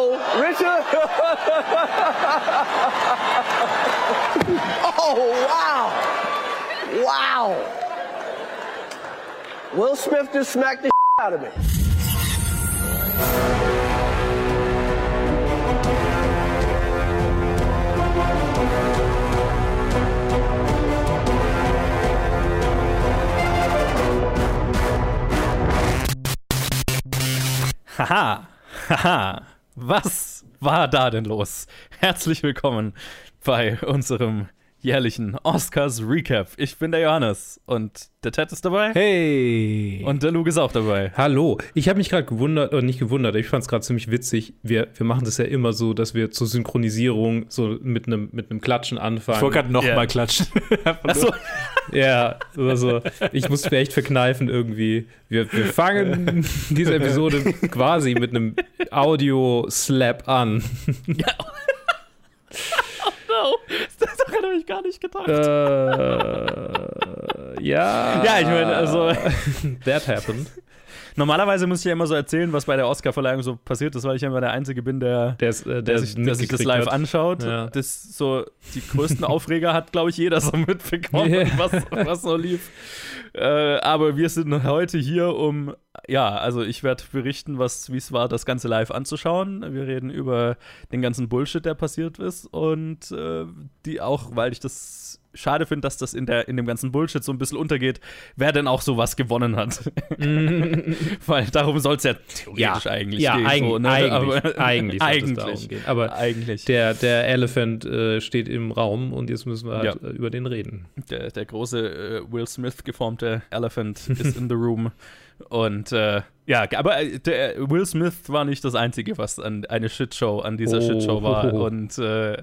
Uh-oh, Richard. oh, wow. Wow. Will Smith just smacked the out of me. Haha, haha, was war da denn los? Herzlich willkommen bei unserem jährlichen Oscars Recap. Ich bin der Johannes und der Ted ist dabei. Hey! Und der Luke ist auch dabei. Hallo. Ich habe mich gerade gewundert, oder nicht gewundert, ich fand es gerade ziemlich witzig. Wir, wir machen das ja immer so, dass wir zur Synchronisierung so mit einem mit einem Klatschen anfangen. Ich wollte gerade nochmal Ja. mal klatschen. Achso, Ja, also ich muss mir echt verkneifen irgendwie. Wir, wir fangen diese Episode quasi mit einem Audio-Slap an. no, daran habe ich gar nicht gedacht. Äh, ja. Ja, ich meine, also- That happened. Normalerweise muss ich ja immer so erzählen, was bei der Oscarverleihung so passiert ist, weil ich ja immer der Einzige bin, der, Der, ist, äh, der, sich, der sich das live hat. anschaut. Ja. Das so die größten Aufreger hat, glaube ich, jeder so mitbekommen, Ja. was, was so lief. Äh, aber wir sind heute hier, um ja, also ich werde berichten, was wie es war, das Ganze live anzuschauen. Wir reden über den ganzen Bullshit, der passiert ist und äh, die auch, weil ich das schade finde, dass das in der in dem ganzen Bullshit so ein bisschen untergeht, wer denn auch sowas gewonnen hat. weil darum soll es ja theoretisch eigentlich ja, gehen. eig so, ne? eigentlich, Aber- eigentlich, eigentlich. gehen. Aber eigentlich. der, der Elephant äh, steht im Raum und jetzt müssen wir halt Ja. äh, über den reden. Der, der große äh, Will Smith geformte Elephant ist in the room. Und äh, ja, aber äh, der Will Smith war nicht das Einzige, was an eine Shitshow an dieser Oh. Shitshow war. Und äh,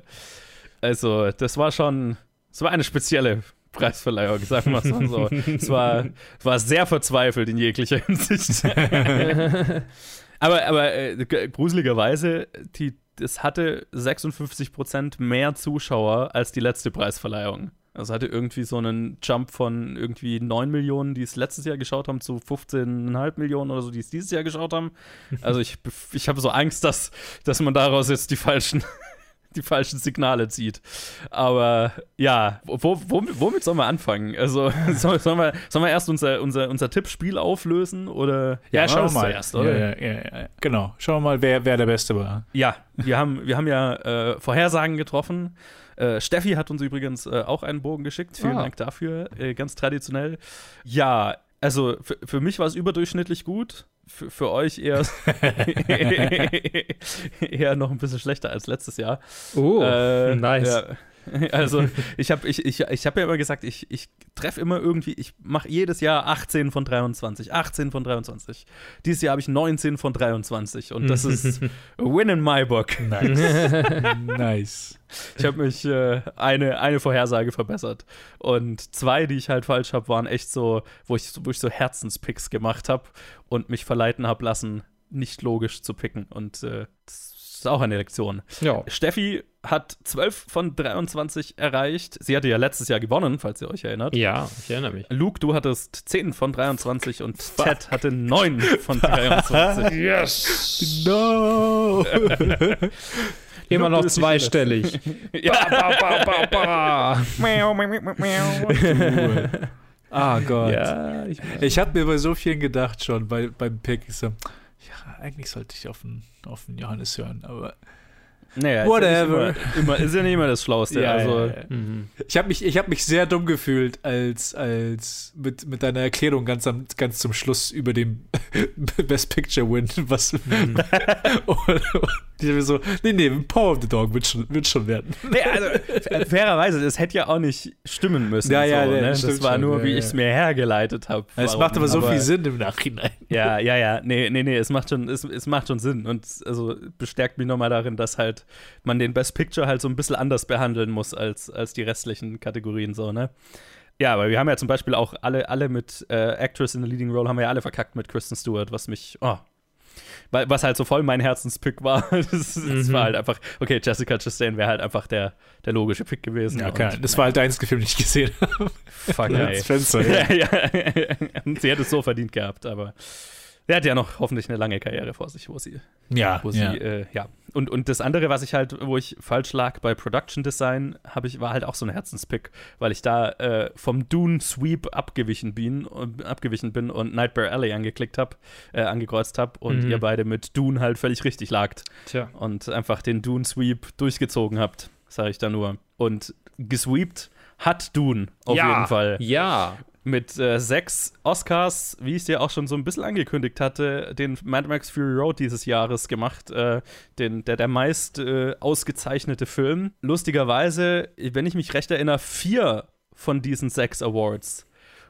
also, das war schon, es war eine spezielle Preisverleihung, sagen wir es mal so. es war, war sehr verzweifelt in jeglicher Hinsicht. aber aber äh, gruseligerweise, die, es hatte 56% mehr Zuschauer als die letzte Preisverleihung. Also hatte irgendwie so einen Jump von irgendwie 9 Millionen, die es letztes Jahr geschaut haben, zu 15,5 Millionen oder so, die es dieses Jahr geschaut haben. Also ich, ich habe so Angst, dass, dass man daraus jetzt die falschen, die falschen Signale zieht. Aber ja, wo, wo, womit sollen wir anfangen? Also soll- sollen wir, sollen wir erst unser, unser, unser Tippspiel auflösen? Oder Ja, wir schauen wir mal. Zuerst, oder? ja, ja, ja, ja. Genau. Schauen wir mal, wer, wer der Beste war. Ja, wir haben, wir haben ja äh, Vorhersagen getroffen. Äh, Steffi hat uns übrigens äh, auch einen Bogen geschickt. Vielen Ah. Dank dafür. Äh, ganz traditionell. Ja, also für, für mich war es überdurchschnittlich gut. Für, für euch eher, eher noch ein bisschen schlechter als letztes Jahr. Oh, Äh, nice. Ja. Also ich habe ich, ich, ich hab ja immer gesagt, ich, ich treffe immer irgendwie, ich mache jedes Jahr 18 von 23, 18 von 23. Dieses Jahr habe ich 19 von 23 und das ist a win in my book. Nice. nice. Ich habe mich äh, eine, eine Vorhersage verbessert und zwei, die ich halt falsch habe, waren echt so, wo ich, wo ich so Herzenspicks gemacht habe und mich verleiten habe lassen, nicht logisch zu picken und äh, das ist auch eine Lektion. Ja. Steffi hat 12 von 23 erreicht. Sie hatte ja letztes Jahr gewonnen, falls ihr euch erinnert. ja, ich erinnere mich. Luke, du hattest 10 von 23 und Ted hatte 9 von 23. Yes! No! Immer noch zweistellig. ja. ba, ba, ba. Ah Gott. Ja, ich Ich hatte mir bei so vielen gedacht schon bei, beim Pick. Ich so, eigentlich sollte ich auf den, auf den Johannes hören, aber Naja, Whatever. Ist ja, nicht immer, immer, ist ja nicht immer das Schlauste. Ja, also, ja, ja. Mhm. Ich habe mich, ich hab mich sehr dumm gefühlt, als, als mit, mit deiner Erklärung ganz, am, ganz zum Schluss über dem Best Picture Win, was. und, und ich so, nee, nee, Power of the Dog wird schon, wird schon werden. Nee, also fa- fairerweise, das hätte ja auch nicht stimmen müssen. Ja, ja, so, ja, ne? das war schon, nur, ja, wie ja. ich es mir hergeleitet habe. Es macht aber so viel Sinn im Nachhinein. Ja, ja, ja. Nee, nee, nee, es macht schon, es, es macht schon Sinn. Und also bestärkt mich nochmal darin, dass halt man den Best Picture halt so ein bisschen anders behandeln muss als, als die restlichen Kategorien so, ne? Ja, aber wir haben ja zum Beispiel auch alle, alle mit äh, Actress in the Leading Role haben wir ja alle verkackt mit Kristen Stewart, was mich, oh, was halt so voll mein Herzenspick war. Das, das Mhm. war halt einfach, okay, Jessica Chastain wäre halt einfach der, der logische Pick gewesen. Ja, okay. Das war halt der einzige Film, den ich gesehen habe. Fuck, Ja, ey. das Fenster. ja, ja. Und sie hätte es so verdient gehabt, aber sie hat ja noch hoffentlich eine lange Karriere vor sich, wo sie, Ja, wo sie ja. äh, ja, und, und das andere, was ich halt, wo ich falsch lag bei Production Design, habe ich, war halt auch so ein Herzenspick, weil ich da äh, vom Dune Sweep abgewichen bin, abgewichen bin und Nightmare Alley angeklickt habe, äh, angekreuzt habe und Mhm. ihr beide mit Dune halt völlig richtig lagt Tja. und einfach den Dune Sweep durchgezogen habt, sage ich da nur. Und gesweept hat Dune auf ja, jeden Fall Ja. Mit äh, sechs Oscars, wie ich es dir auch schon so ein bisschen angekündigt hatte, den Mad Max Fury Road dieses Jahres gemacht, äh, den, der, der meist äh, ausgezeichnete Film. Lustigerweise, wenn ich mich recht erinnere, vier von diesen sechs Awards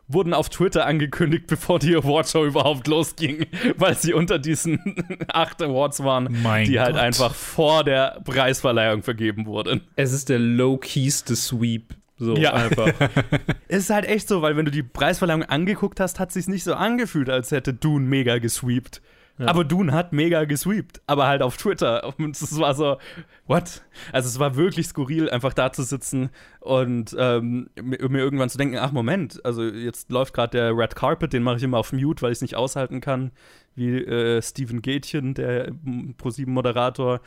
wurden auf Twitter angekündigt, bevor die Awardshow überhaupt losging, weil sie unter diesen acht Awards waren, Mein die halt Gott. einfach vor der Preisverleihung vergeben wurden. Es ist der low-keyste Sweep. So Ja. einfach. Es ist halt echt so, weil wenn du die Preisverleihung angeguckt hast, hat es sich nicht so angefühlt, als hätte Dune mega gesweept. Ja. Aber Dune hat mega gesweept, aber halt auf Twitter. Und es war so, what? Also es war wirklich skurril, einfach da zu sitzen und ähm, mir, mir irgendwann zu denken, ach Moment, also jetzt läuft gerade der Red Carpet, den mache ich immer auf Mute, weil ich es nicht aushalten kann, wie äh, Steven Gätchen, der ProSieben-Moderator,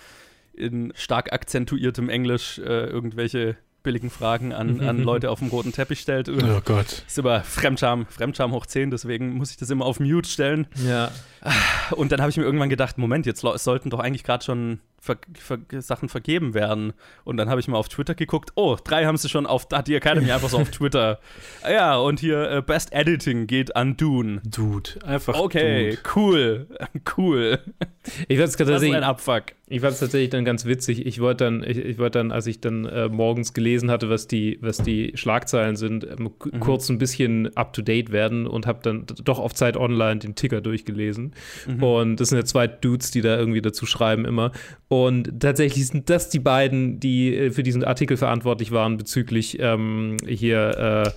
in stark akzentuiertem Englisch äh, irgendwelche billigen Fragen an, an Leute auf dem roten Teppich stellt. Oh Gott. Ist aber Fremdscham, Fremdscham hoch 10, deswegen muss ich das immer auf Mute stellen. ja. Und dann habe ich mir irgendwann gedacht, Moment, jetzt sollten doch eigentlich gerade schon ver ver Sachen vergeben werden. Und dann habe ich mal auf Twitter geguckt, oh, drei haben sie schon auf, hat die Academy einfach so auf Twitter. Ja, und hier äh, Best Editing geht an Dune. Dude. Einfach Okay, Dude. cool, cool. Ich fand es Das ist tatsächlich, ein Abfuck. ich fand's tatsächlich dann ganz witzig. Ich wollte dann, ich, ich wollte dann, als ich dann äh, morgens gelesen hatte, was die, was die Schlagzeilen sind, ähm, k- kurz ein bisschen up to date werden und habe dann doch auf Zeit Online den Ticker durchgelesen. Und das sind ja zwei Dudes, die da irgendwie dazu schreiben immer. Und tatsächlich sind das die beiden, die äh, für diesen Artikel verantwortlich waren bezüglich ähm, hier,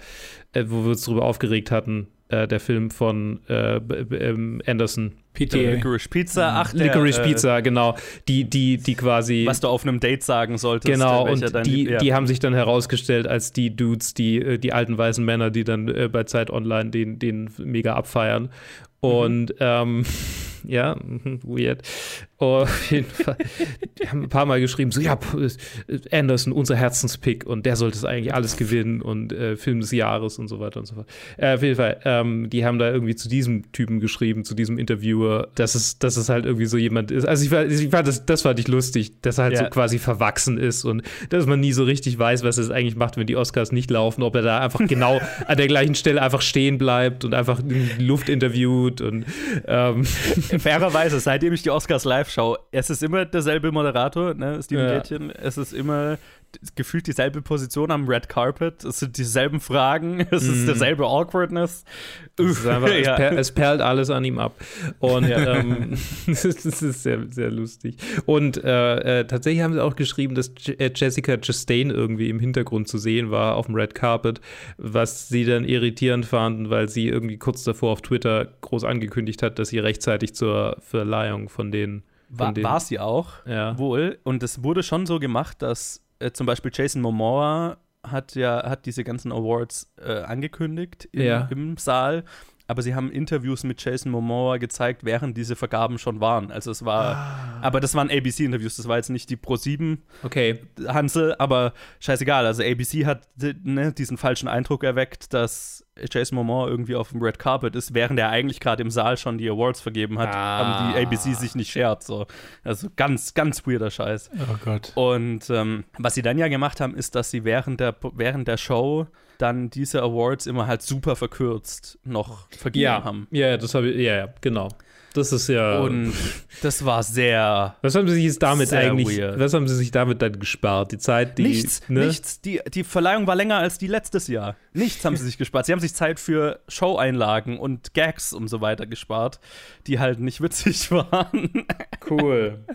äh, äh, wo wir uns darüber aufgeregt hatten, äh, der Film von äh, ähm, Anderson. PTA. Licorice Pizza, ach, der, Licorice äh, Pizza, genau. Die, die, die quasi. Was du auf einem Date sagen solltest. Genau, äh, und die, ja. die haben sich dann herausgestellt als die Dudes, die, äh, die alten weißen Männer, die dann äh, bei Zeit Online den, den mega abfeiern. Und ähm, ja, weird. Auf jeden Fall. Die haben ein paar Mal geschrieben, so ja, Anderson, unser Herzenspick und der sollte es eigentlich alles gewinnen und äh, Film des Jahres und so weiter und so fort. Äh, auf jeden Fall, ähm, die haben da irgendwie zu diesem Typen geschrieben, zu diesem Interviewer, dass es, dass es halt irgendwie so jemand ist. Also ich, war- ich fand das, das fand ich lustig, dass er halt Ja. so quasi verwachsen ist und dass man nie so richtig weiß, was es eigentlich macht, wenn die Oscars nicht laufen, ob er da einfach genau an der gleichen Stelle einfach stehen bleibt und einfach in die Luft interviewt und ähm, Fairerweise, seitdem ich die Oscars live schaue, es ist immer derselbe Moderator, ne, Steven Ja. Gätchen. Es ist immer gefühlt dieselbe Position am Red Carpet. Es sind dieselben Fragen, es ist derselbe Awkwardness. Mhm. es, ist einfach, es, ja. per, es perlt alles an ihm ab. Und ähm, das ist, sehr, sehr lustig. Und äh, äh, tatsächlich haben sie auch geschrieben, dass äh, Jessica Chastain irgendwie im Hintergrund zu sehen war auf dem Red Carpet, was sie dann irritierend fanden, weil sie irgendwie kurz davor auf Twitter groß angekündigt hat, dass sie rechtzeitig zur Verleihung von den War, war sie auch, Ja. wohl. Und es wurde schon so gemacht, dass äh, zum Beispiel Jason Momoa hat ja hat diese ganzen Awards äh, angekündigt im, Ja. im Saal. Aber sie haben Interviews mit Jason Momoa gezeigt, während diese Vergaben schon waren. Also es war, Ah. aber das waren ABC-Interviews, das war jetzt nicht die Pro 7 Okay, Hansel, aber scheißegal. Also ABC hat ne, diesen falschen Eindruck erweckt, dass Jason Momoa irgendwie auf dem Red Carpet ist, während er eigentlich gerade im Saal schon die Awards vergeben hat, Ah. haben die ABC sich nicht schert. So. Also ganz, ganz weirder Scheiß. Oh Gott. Und ähm, was sie dann ja gemacht haben, ist, dass sie während der, während der Show dann diese Awards immer halt super verkürzt noch vergeben ja, haben. ja, das habe ich, ja, ja, genau. Das ist ja. Und das war sehr was haben sie sich jetzt damit eigentlich, weird. was haben sie sich damit dann gespart? Die Zeit, die. nichts, ne? nichts. Die, die Verleihung war länger als die letztes Jahr. Nichts haben sie sich gespart. Sie haben sich Zeit für Show-Einlagen und Gags und so weiter gespart, die halt nicht witzig waren. Cool.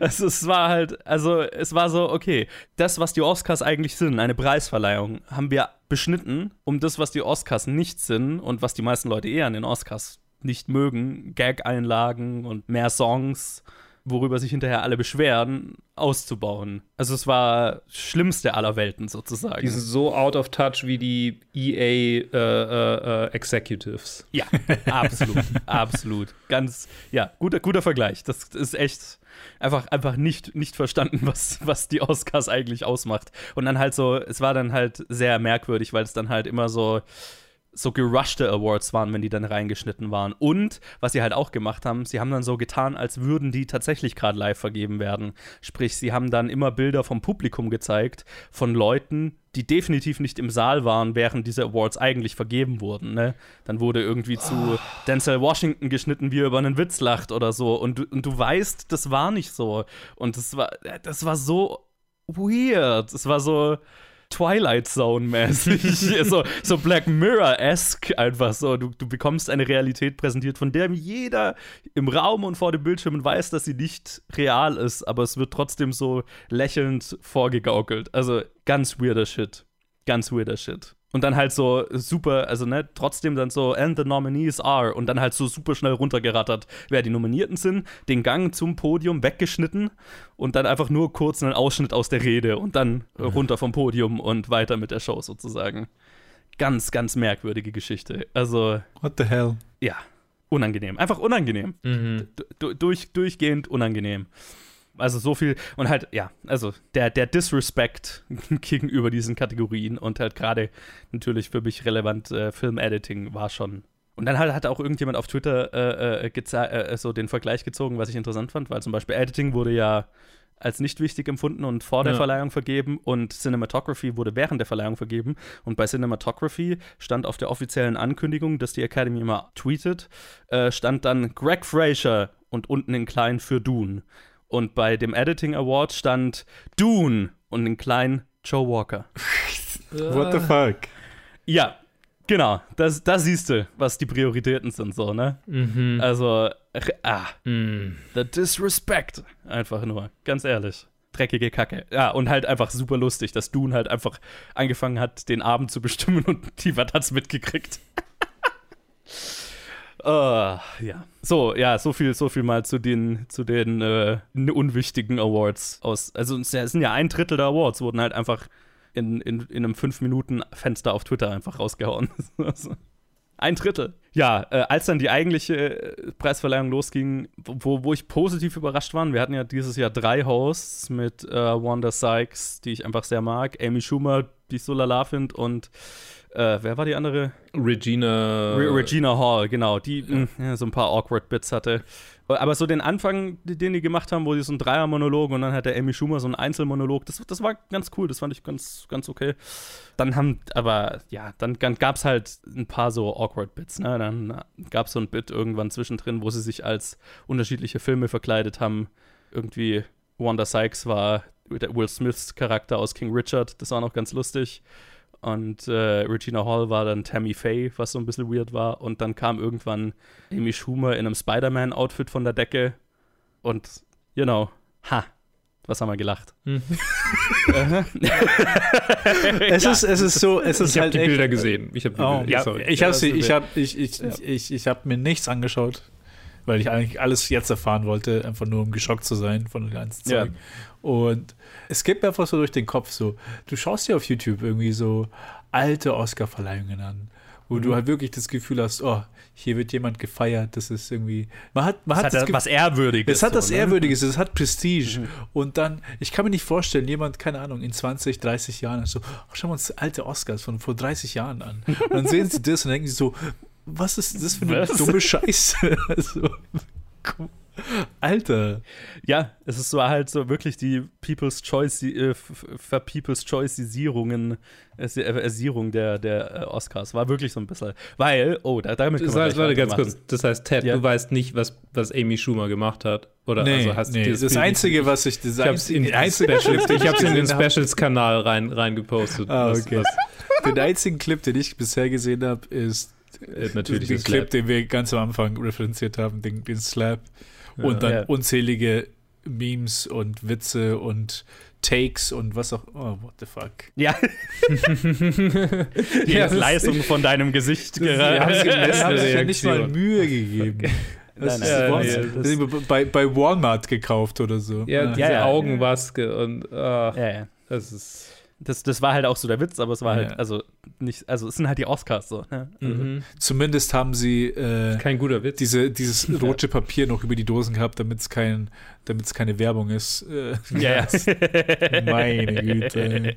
Also es war halt, also es war so, okay, das, was die Oscars eigentlich sind, eine Preisverleihung, haben wir beschnitten, um das, was die Oscars nicht sind und was die meisten Leute eher an den Oscars nicht mögen, Gag-Einlagen und mehr Songs, worüber sich hinterher alle beschweren, auszubauen. Also es war schlimmste aller Welten sozusagen. Die sind so out of touch wie die EA äh, äh, äh, Executives. ja, absolut, absolut. Ganz, ja, guter, guter Vergleich. Das ist echt, einfach, einfach nicht, nicht verstanden, was, was die Oscars eigentlich ausmacht. Und dann halt so, es war dann halt sehr merkwürdig, weil es dann halt immer so so gerushte Awards waren, wenn die dann reingeschnitten waren. Und was sie halt auch gemacht haben, sie haben dann so getan, als würden die tatsächlich gerade live vergeben werden. Sprich, sie haben dann immer Bilder vom Publikum gezeigt, von Leuten, die definitiv nicht im Saal waren, während diese Awards eigentlich vergeben wurden. Ne? Dann wurde irgendwie zu oh. Denzel Washington geschnitten, wie er über einen Witz lacht oder so. Und, du, und du weißt, das war nicht so. Und das war, das war so weird. Es war so Twilight Zone-mäßig, so, so Black Mirror-esque einfach so. Du, du bekommst eine Realität präsentiert, von der jeder im Raum und vor dem Bildschirm weiß, dass sie nicht real ist, aber es wird trotzdem so lächelnd vorgegaukelt. Also ganz weirder Shit. Ganz weirder Shit. Und dann halt so super, also ne, trotzdem dann so, and the nominees are. Und dann halt so super schnell runtergerattert, wer die Nominierten sind, den Gang zum Podium weggeschnitten und dann einfach nur kurz einen Ausschnitt aus der Rede und dann mhm. runter vom Podium und weiter mit der Show sozusagen. Ganz, ganz merkwürdige Geschichte. Also. What the hell? Ja, unangenehm. Einfach unangenehm. Mhm. Durch, durchgehend unangenehm. Also so viel und halt, ja, also der, der Disrespect gegenüber diesen Kategorien und halt gerade natürlich für mich relevant äh, Film-Editing war schon. Und dann halt hat auch irgendjemand auf Twitter äh, äh, äh, so den Vergleich gezogen, was ich interessant fand, weil zum Beispiel Editing wurde ja als nicht wichtig empfunden und vor der ja. Verleihung vergeben und Cinematography wurde während der Verleihung vergeben. Und bei Cinematography stand auf der offiziellen Ankündigung, dass die Academy immer tweetet, äh, stand dann Greg Fraser und unten in klein für Dune. Und bei dem Editing Award stand Dune und in klein Joe Walker. What the fuck? Ja, genau. Das, das siehst du, was die Prioritäten sind, so, ne? Mhm. Also, ah, mhm. the disrespect. Einfach nur, ganz ehrlich. Dreckige Kacke. Ja, und halt einfach super lustig, dass Dune halt einfach angefangen hat, den Abend zu bestimmen und die hat's mitgekriegt. Uh, ja. So, ja, so viel, so viel mal zu den, zu den äh, unwichtigen Awards aus. Also es sind ja ein Drittel der Awards, wurden halt einfach in, in, in einem 5-Minuten-Fenster auf Twitter einfach rausgehauen. ein Drittel. Ja, äh, als dann die eigentliche äh, Preisverleihung losging, wo, wo ich positiv überrascht war, wir hatten ja dieses Jahr drei Hosts mit äh, Wanda Sykes, die ich einfach sehr mag, Amy Schumer, die ich so lala finde, und äh, wer war die andere? Regina. Re Regina Hall, genau. Die ja. Mh, hm, so ein paar awkward Bits hatte. Aber so den Anfang, den die gemacht haben, wo sie so ein Dreier-Monolog und dann hat der Amy Schumer so einen Einzelmonolog, das, das war ganz cool, das fand ich ganz, ganz okay. Dann haben, aber ja, dann, dann gab es halt ein paar so awkward Bits, ne? Dann gab es so ein Bit irgendwann zwischendrin, wo sie sich als unterschiedliche Filme verkleidet haben. Irgendwie Wanda Sykes war Will Smiths Charakter aus King Richard, das war noch ganz lustig. Und äh, Regina Hall war dann Tammy Faye, was so ein bisschen weird war. Und dann kam irgendwann Amy Schumer in einem Spider-Man-Outfit von der Decke. Und, you know, ha, was haben wir gelacht? Hm. es, ja. ist, es ist so, es ist ich halt habe die Bilder gesehen. Ich habe oh, ja, ich habe sie, ich habe ich, ich, ja. ich, ich habe mir nichts angeschaut, weil ich eigentlich alles jetzt erfahren wollte, einfach nur um geschockt zu sein von dem ganzen Zeug. Ja. Und es geht mir einfach so durch den Kopf so, du schaust dir auf YouTube irgendwie so alte Oscar-Verleihungen an, wo mhm. du halt wirklich das Gefühl hast, oh, hier wird jemand gefeiert, das ist irgendwie, man hat, man hat, hat das was Ehrwürdiges. Es hat so, das ne? Ehrwürdiges, es hat Prestige mhm. und dann, ich kann mir nicht vorstellen, jemand, keine Ahnung, in 20, 30 Jahren so, oh, schauen wir uns alte Oscars von vor 30 Jahren an und dann sehen sie das und denken sie so, was ist das für eine was? dumme Scheiße? also, Alter. Ja, es ist so halt so wirklich die People's Choice, die, äh, für People's Choice-Isierungen, Ersierung der, der äh, Oscars. War wirklich so ein bisschen. Weil, oh, da, damit das heißt, Leute, ganz kurz. Das heißt, Ted, ja. du weißt nicht, was, was Amy Schumer gemacht hat. Oder nee, also hast nee. das, das Einzige, was ich. Das einzige Specials, ich hab's in den Specials-Kanal rein, rein gepostet. Ah, okay. Was, was. Den einzigen Clip, den ich bisher gesehen habe, ist äh, natürlich den Clip, den wir ganz am Anfang referenziert haben, den, den Slap und dann ja. unzählige Memes und Witze und Takes und was auch. Oh, what the fuck. Ja. Die ja, Leistung von deinem Gesicht gerade. haben sich ja nicht mal Mühe gegeben. Okay. Das nein, ist nein, nee, bei, bei Walmart gekauft oder so. Ja, diese ja, Augenmaske und oh, ja, ja. das ist. Das, das war halt auch so der Witz, aber es war halt, Ja. also nicht, also es sind halt die Oscars so. Ne? Also, Mhm. Zumindest haben sie äh, Kein guter Witz. diese, dieses rote Papier noch über die Dosen gehabt, damit es kein, damit's keine Werbung ist. Äh, Ja, ja. Meine Güte.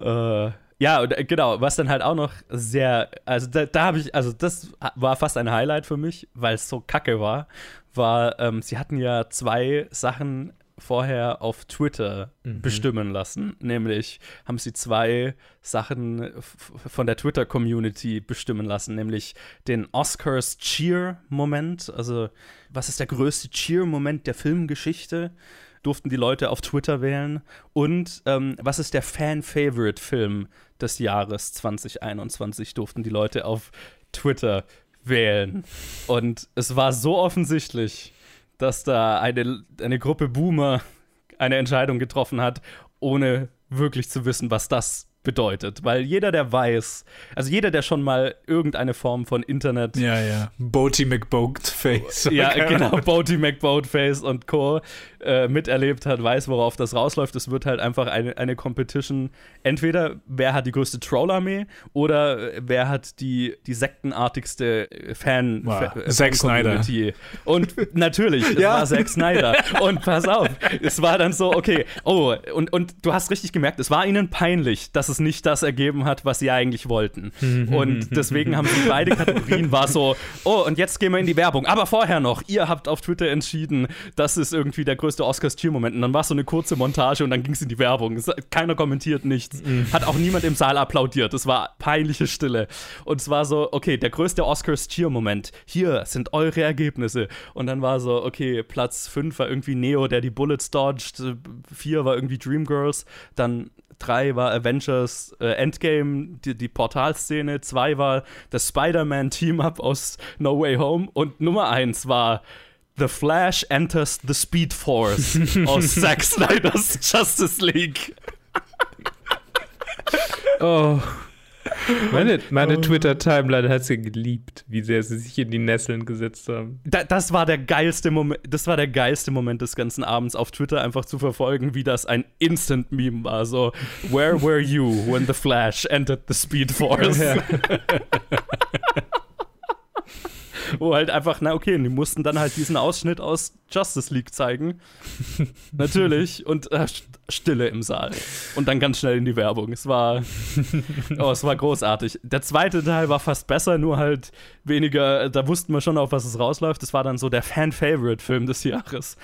äh, ja, und, äh, genau, was dann halt auch noch sehr, also da, da habe ich, also das war fast ein Highlight für mich, weil es so kacke war, war, ähm, sie hatten ja zwei Sachen vorher auf Twitter bestimmen lassen. Nämlich haben sie zwei Sachen von der Twitter-Community bestimmen lassen, nämlich den Oscars Cheer-Moment. Also, was ist der größte Cheer-Moment der Filmgeschichte? Durften die Leute auf Twitter wählen. Und ähm, was ist der Fan-Favorite-Film des Jahres 2021? Durften die Leute auf Twitter wählen. Und es war so offensichtlich, dass da eine, eine Gruppe Boomer eine Entscheidung getroffen hat, ohne wirklich zu wissen, was das bedeutet. Weil jeder, der weiß, also jeder, der schon mal irgendeine Form von Internet Ja, ja. Boaty McBoatface. ja, genau. Boaty McBoatface und Co. Äh, miterlebt hat, weiß, worauf das rausläuft. Es wird halt einfach eine, eine Competition. Entweder wer hat die größte Trollarmee oder äh, wer hat die, die sektenartigste äh, Fan Wow. Fa- äh, Zack Fan-Community. Und natürlich, es Ja. war Zack Snyder. Und pass auf, es war dann so, okay, oh, und, und du hast richtig gemerkt, es war ihnen peinlich, dass es nicht das ergeben hat, was sie eigentlich wollten. und deswegen haben sie beide Kategorien, war so, oh, und jetzt gehen wir in die Werbung. Aber vorher noch, ihr habt auf Twitter entschieden, das ist irgendwie der größte Oscars-Cheer-Moment. Und dann war es so eine kurze Montage und dann ging es in die Werbung. Keiner kommentiert nichts. Hat auch niemand im Saal applaudiert. Es war peinliche Stille. Und es war so, okay, der größte Oscars-Cheer-Moment. Hier sind eure Ergebnisse. Und dann war so, okay, Platz 5 war irgendwie Neo, der die Bullets dodged. 4 war irgendwie Dreamgirls. Dann 3 war Avengers äh, Endgame, die, die Portalszene. 2 war das Spider-Man Team-Up aus No Way Home. Und Nummer 1 war The Flash Enters the Speed Force aus Zack Snyder's Justice League. Oh. Meine, meine Twitter-Timeline hat sie geliebt, wie sehr sie sich in die Nesseln gesetzt haben. Da, das war der geilste Moment, das war der geilste Moment des ganzen Abends auf Twitter einfach zu verfolgen, wie das ein Instant Meme war, so Where were you when the Flash entered the Speed Force? Wo halt einfach, na okay, die mussten dann halt diesen Ausschnitt aus Justice League zeigen. Natürlich. Und äh, St- Stille im Saal. Und dann ganz schnell in die Werbung. Es war, oh, es war großartig. Der zweite Teil war fast besser, nur halt weniger, da wussten wir schon, auf was es rausläuft. Das war dann so der Fan-Favorite-Film des Jahres.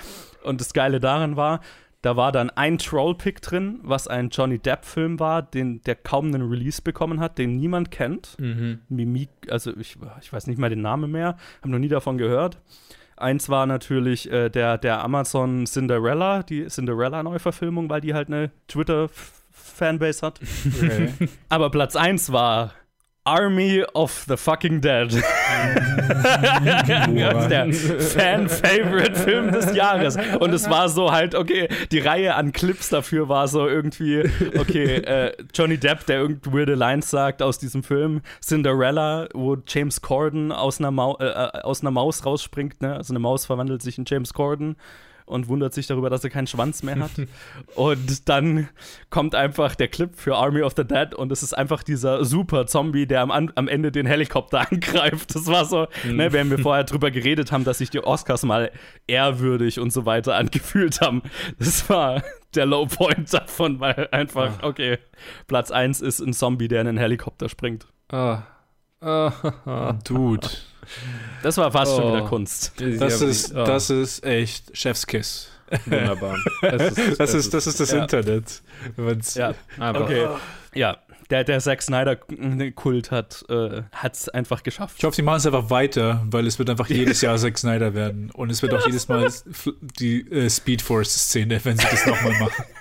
Und das Geile daran war, da war dann ein Troll-Pick drin, was ein Johnny Depp-Film war, den, der kaum einen Release bekommen hat, den niemand kennt. Mimik, also ich, ich weiß nicht mal den Namen mehr, habe noch nie davon gehört. Eins war natürlich äh, der, der Amazon Cinderella, die Cinderella-Neuverfilmung, weil die halt eine Twitter-Fanbase hat. Okay. Aber Platz 1 war Army of the Fucking Dead. der Fan-Favorite-Film des Jahres. Und es war so halt, okay, die Reihe an Clips dafür war so irgendwie, okay, äh, Johnny Depp, der irgendeine weirde Lines sagt aus diesem Film, Cinderella, wo James Corden aus einer, Mau äh, äh, aus einer Maus rausspringt, ne? Also eine Maus verwandelt sich in James Corden und wundert sich darüber, dass er keinen Schwanz mehr hat. und dann kommt einfach der Clip für Army of the Dead und es ist einfach dieser super Zombie, der am, am Ende den Helikopter angreift. Das war so, ne, während wir vorher drüber geredet haben, dass sich die Oscars mal ehrwürdig und so weiter angefühlt haben. Das war der Low Point davon, weil einfach, okay, Platz 1 ist ein Zombie, der in einen Helikopter springt. Ah. Ah. Dude. Das war fast schon Oh. wieder Kunst. Das ist, oh, das ist echt Chefskiss. wunderbar. Es ist, Das ist, das ist das ja. Internet. Ja, einfach okay. Ja, der, der Zack Snyder-Kult hat es einfach geschafft. Ich hoffe, sie machen es einfach weiter, weil es wird einfach jedes Jahr Zack Snyder werden. Und es wird auch jedes Mal die äh, Speed Force-Szene, wenn sie das nochmal machen.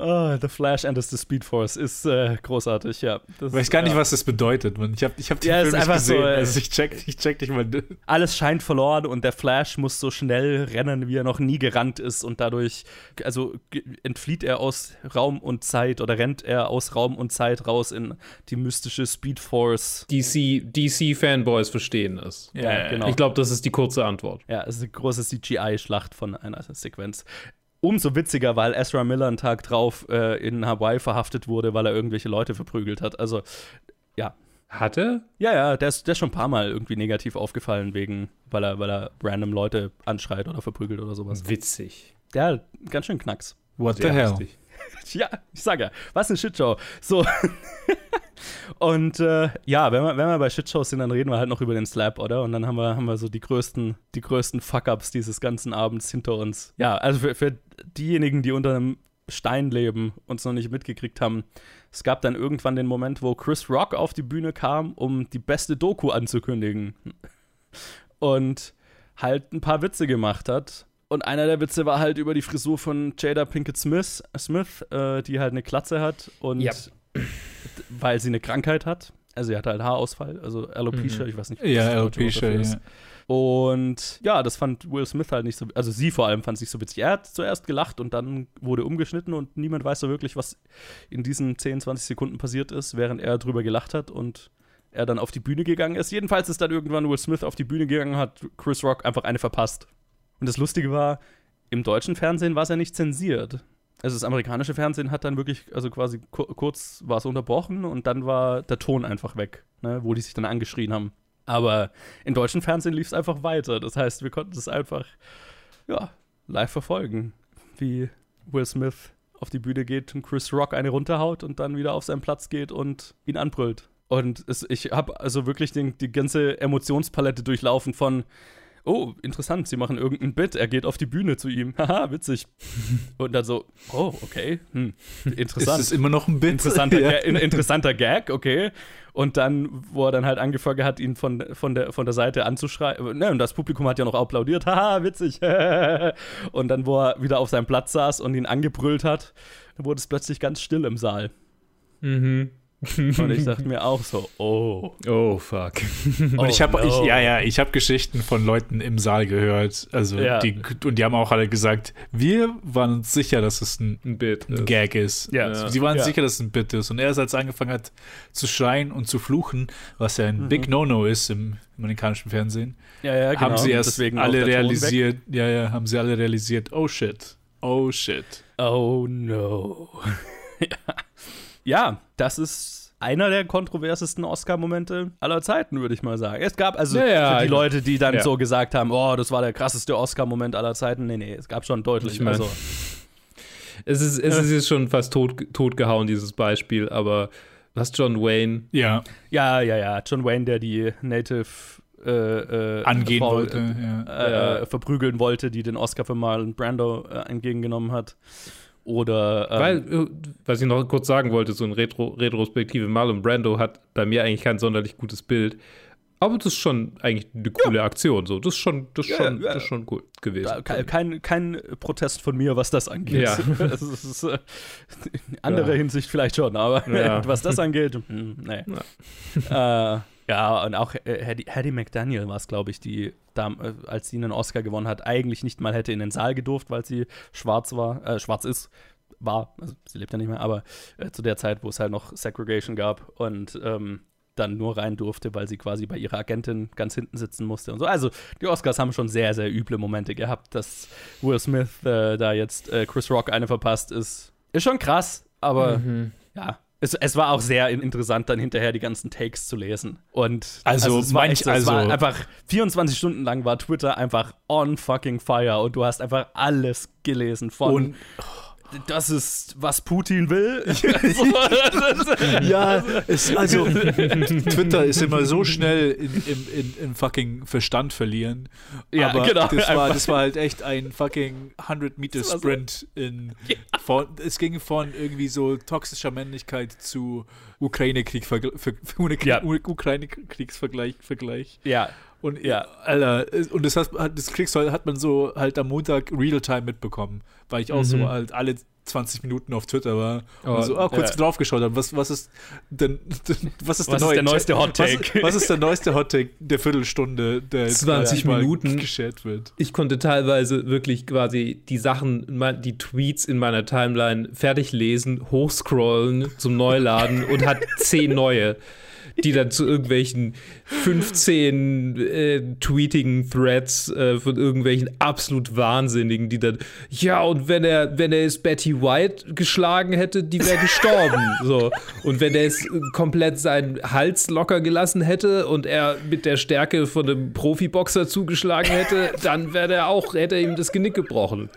Oh, The Flash and the Speed Force ist äh, großartig, ja. Das, Ich weiß gar nicht, ja. was das bedeutet. Man. Ich habe ich hab den Ja, Film ist nicht einfach so, gesehen. äh, also ich check, ich check nicht mal. Alles scheint verloren und der Flash muss so schnell rennen, wie er noch nie gerannt ist und dadurch, also entflieht er aus Raum und Zeit oder rennt er aus Raum und Zeit raus in die mystische Speed Force. DC, DC-Fanboys verstehen es. Ja, genau. Ich glaube, das ist die kurze Antwort. Ja, es ist eine große CGI-Schlacht von einer Sequenz. Umso witziger, weil Ezra Miller einen Tag drauf äh, in Hawaii verhaftet wurde, weil er irgendwelche Leute verprügelt hat. Also, ja. Hatte? Ja, ja, der ist, der ist schon ein paar Mal irgendwie negativ aufgefallen, wegen, weil er, weil er random Leute anschreit oder verprügelt oder sowas. Witzig. Ja, ganz schön Knacks. What the hell? lustig. Ja, ich sag ja, was eine Shitshow. So. Und äh, ja, wenn wir, wenn wir bei Shitshows sind, dann reden wir halt noch über den Slap, oder? Und dann haben wir, haben wir so die größten, die größten Fuck-Ups dieses ganzen Abends hinter uns. Ja, also für, für diejenigen, die unter einem Stein leben und es noch nicht mitgekriegt haben, es gab dann irgendwann den Moment, wo Chris Rock auf die Bühne kam, um die beste Doku anzukündigen. Und halt ein paar Witze gemacht hat. Und einer der Witze war halt über die Frisur von Jada Pinkett Smith, Smith äh, die halt eine Klatze hat und Ja. weil sie eine Krankheit hat. Also sie hatte halt Haarausfall, also Alopecia, Mhm. ich weiß nicht. Ja, das deutsche Wort Alopecia, dafür ist. ja. Und ja, das fand Will Smith halt nicht so, also sie vor allem fand es nicht so witzig. Er hat zuerst gelacht und dann wurde umgeschnitten und niemand weiß so wirklich, was in diesen 10, 20 Sekunden passiert ist, während er drüber gelacht hat und er dann auf die Bühne gegangen ist. Jedenfalls ist dann irgendwann Will Smith auf die Bühne gegangen, hat Chris Rock einfach eine verpasst. Und das Lustige war, im deutschen Fernsehen war es ja nicht zensiert. Also das amerikanische Fernsehen hat dann wirklich, also quasi ku kurz war es unterbrochen und dann war der Ton einfach weg, ne, wo die sich dann angeschrien haben. Aber im deutschen Fernsehen lief es einfach weiter. Das heißt, wir konnten es einfach, ja, live verfolgen, wie Will Smith auf die Bühne geht und Chris Rock eine runterhaut und dann wieder auf seinen Platz geht und ihn anbrüllt. Und es, ich habe also wirklich den, die ganze Emotionspalette durchlaufen von, oh, interessant, sie machen irgendein Bit, er geht auf die Bühne zu ihm, haha, witzig. Und dann so, oh, okay, hm, interessant. Ist es immer noch ein Bit? Interessanter, ja. Interessanter Gag, okay. Und dann, wo er dann halt angefangen hat, ihn von, von, der, von der Seite anzuschreien. Ne, und das Publikum hat ja noch applaudiert. Haha, witzig. und dann, wo er wieder auf seinem Platz saß und ihn angebrüllt hat, dann wurde es plötzlich ganz still im Saal. Mhm. Und ich dachte mir auch so, oh. Oh, fuck. Und ich habe, Oh, no. ja, ja, ich habe Geschichten von Leuten im Saal gehört. Also, Ja. die, und die haben auch alle gesagt, wir waren uns sicher, dass es ein, Ein Bit. ein Gag ist. Ja. Sie waren Ja. sicher, dass es ein Bit ist. Und erst als er angefangen hat zu schreien und zu fluchen, was ja ein Mhm. Big No-No ist im amerikanischen Fernsehen, Ja, ja, genau. haben sie erst alle realisiert, ja, ja, haben sie alle realisiert, oh shit, oh shit. Oh no. ja. Ja, das ist einer der kontroversesten Oscar-Momente aller Zeiten, würde ich mal sagen. Es gab also Ja, ja, für die ich- Leute, die dann ja. so gesagt haben, oh, das war der krasseste Oscar-Moment aller Zeiten. Nee, nee, es gab schon deutlich. Ich mein- also, Es ist, es ist jetzt schon fast tot, totgehauen, dieses Beispiel, aber was John Wayne Ja, ja, ja, ja. John Wayne, der die Native äh, äh, angehen Frau, wollte. Äh, ja. äh, Ja. verprügeln wollte, die den Oscar für Marlon Brando äh, entgegengenommen hat. Oder ähm, Weil, äh, was ich noch kurz sagen wollte, so in Retro Retrospektive, Marlon Brando hat bei mir eigentlich kein sonderlich gutes Bild. Aber das ist schon eigentlich eine coole Aktion. So. Das ist schon, das ist Ja, schon, ja. Das ist schon cool gewesen. Da, kein, kein, Protest von mir, was das angeht. Ja. Es ist, äh, in anderer Ja. Hinsicht vielleicht schon, aber Ja. was das angeht, hm, nee. Äh, ja, und auch äh, Hattie, Hattie McDaniel war es, glaube ich, die, da, äh, als sie einen Oscar gewonnen hat, eigentlich nicht mal hätte in den Saal gedurft, weil sie schwarz war, äh, schwarz ist, war, also sie lebt ja nicht mehr, aber äh, zu der Zeit, wo es halt noch Segregation gab und ähm, dann nur rein durfte, weil sie quasi bei ihrer Agentin ganz hinten sitzen musste und so. Also die Oscars haben schon sehr, sehr üble Momente gehabt, dass Will Smith äh, da jetzt äh, Chris Rock eine verpasst ist. Ist schon krass, aber Mhm. ja. Es, es war auch sehr in- interessant, dann hinterher die ganzen Takes zu lesen. Und Also war, manch- so, also- einfach 24 Stunden lang war Twitter einfach on fucking fire und du hast einfach alles gelesen von Und das ist, was Putin will. Ja, es, also Twitter ist immer so schnell in, im, in, im fucking Verstand verlieren. Ja, aber genau, Das war, das war halt echt ein fucking 100 Meter Sprint in von, es ging von irgendwie so toxischer Männlichkeit zu Ukraine-Krieg Ja. Ukraine-Kriegsvergleich Vergleich. ja, Und Ja. Alter, und das, hat, das kriegst du halt, hat man so halt am Montag Real-Time mitbekommen, weil ich auch so Mhm. halt alle 20 Minuten auf Twitter war Oh, und so ah, kurz ja. draufgeschaut habe. Was, was ist denn, was ist, Was ist der neueste Hot Take? Was, was ist der neueste Hot Take der Viertelstunde, der jetzt 20 gleich mal Minuten. geshared wird? Ich konnte teilweise wirklich quasi die Sachen, die Tweets in meiner Timeline fertig lesen, hochscrollen zum Neuladen und hat zehn neue. Die dann zu irgendwelchen 15 äh, tweetigen Threads äh, von irgendwelchen absolut Wahnsinnigen, die dann, ja, und wenn er, wenn er es Betty White geschlagen hätte, die wäre gestorben. so. Und wenn er es komplett seinen Hals locker gelassen hätte und er mit der Stärke von einem Profiboxer zugeschlagen hätte, dann wäre er auch, hätte er ihm das Genick gebrochen.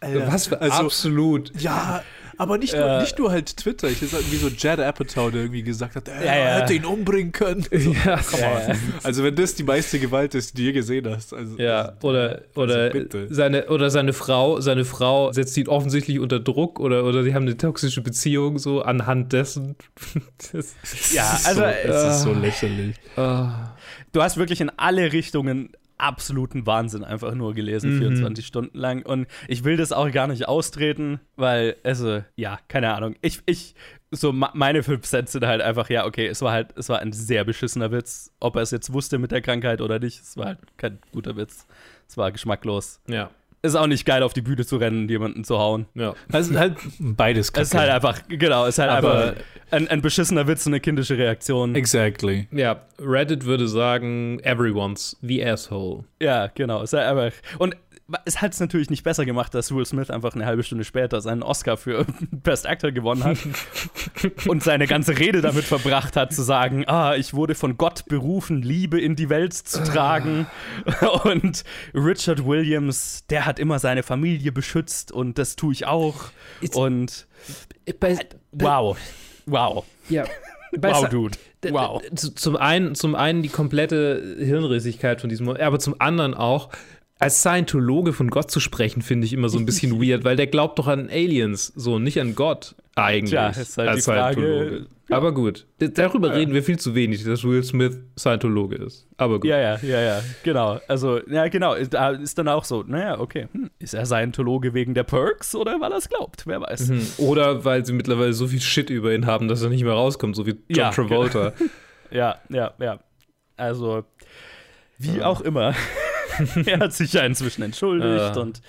Was für also- absolut. Ja, aber nicht nur, Äh. nicht nur halt Twitter. Ich ist irgendwie so Jad Apatow, der irgendwie gesagt hat, er Ja, ja. hätte ihn umbringen können. So, Ja. Also wenn das die meiste Gewalt ist, die du je gesehen hast. Also, Ja, oder, oder, bitte. seine, oder seine Frau, seine Frau setzt ihn offensichtlich unter Druck oder, oder sie haben eine toxische Beziehung so anhand dessen. Das, Ja, also so, es ist so lächerlich. ah. du hast wirklich in alle Richtungen absoluten Wahnsinn einfach nur gelesen, Mhm. 24 Stunden lang. Und ich will das auch gar nicht austreten, weil, also, ja, keine Ahnung. Ich, ich, so meine fünf Cent sind halt einfach, ja, okay, es war halt, es war ein sehr beschissener Witz. Ob er es jetzt wusste mit der Krankheit oder nicht, es war halt kein guter Witz. Es war geschmacklos. ja, Ist auch nicht geil, auf die Bühne zu rennen und jemanden zu hauen. ja. Also halt beides Es ist halt einfach, genau, es ist halt Aber- einfach ein, ein beschissener Witz und eine kindische Reaktion. Exactly. Ja, Reddit würde sagen, everyone's the asshole. Ja, genau. Es ist halt einfach. Und es hat es natürlich nicht besser gemacht, dass Will Smith einfach eine halbe Stunde später seinen Oscar für Best Actor gewonnen hat und seine ganze Rede damit verbracht hat, zu sagen: Ah, ich wurde von Gott berufen, Liebe in die Welt zu tragen. Und Richard Williams, der hat immer seine Familie beschützt und das tue ich auch. It's- Und Bei, wow. Wow. ja, bei Wow, Dude. Wow. Zum einen, zum einen die komplette Hirnrissigkeit von diesem, aber zum anderen auch, als Scientologe von Gott zu sprechen, finde ich immer so ein bisschen weird, weil der glaubt doch an Aliens, so nicht an Gott eigentlich. Tja, ist halt als die Frage- Scientologe. Aber gut, darüber reden wir viel zu wenig, dass Will Smith Scientologe ist. Aber gut. Ja, ja, ja, ja, genau. Also, ja, genau. ist- Da ist dann auch so, naja, okay. Hm, ist er Scientologe wegen der Perks oder weil er es glaubt? Wer weiß. Hm. Oder weil sie mittlerweile so viel Shit über ihn haben, dass er nicht mehr rauskommt, so wie John Ja, Travolta. Ja, ja, ja. Also, wie auch immer. er hat sich ja inzwischen entschuldigt Ja. und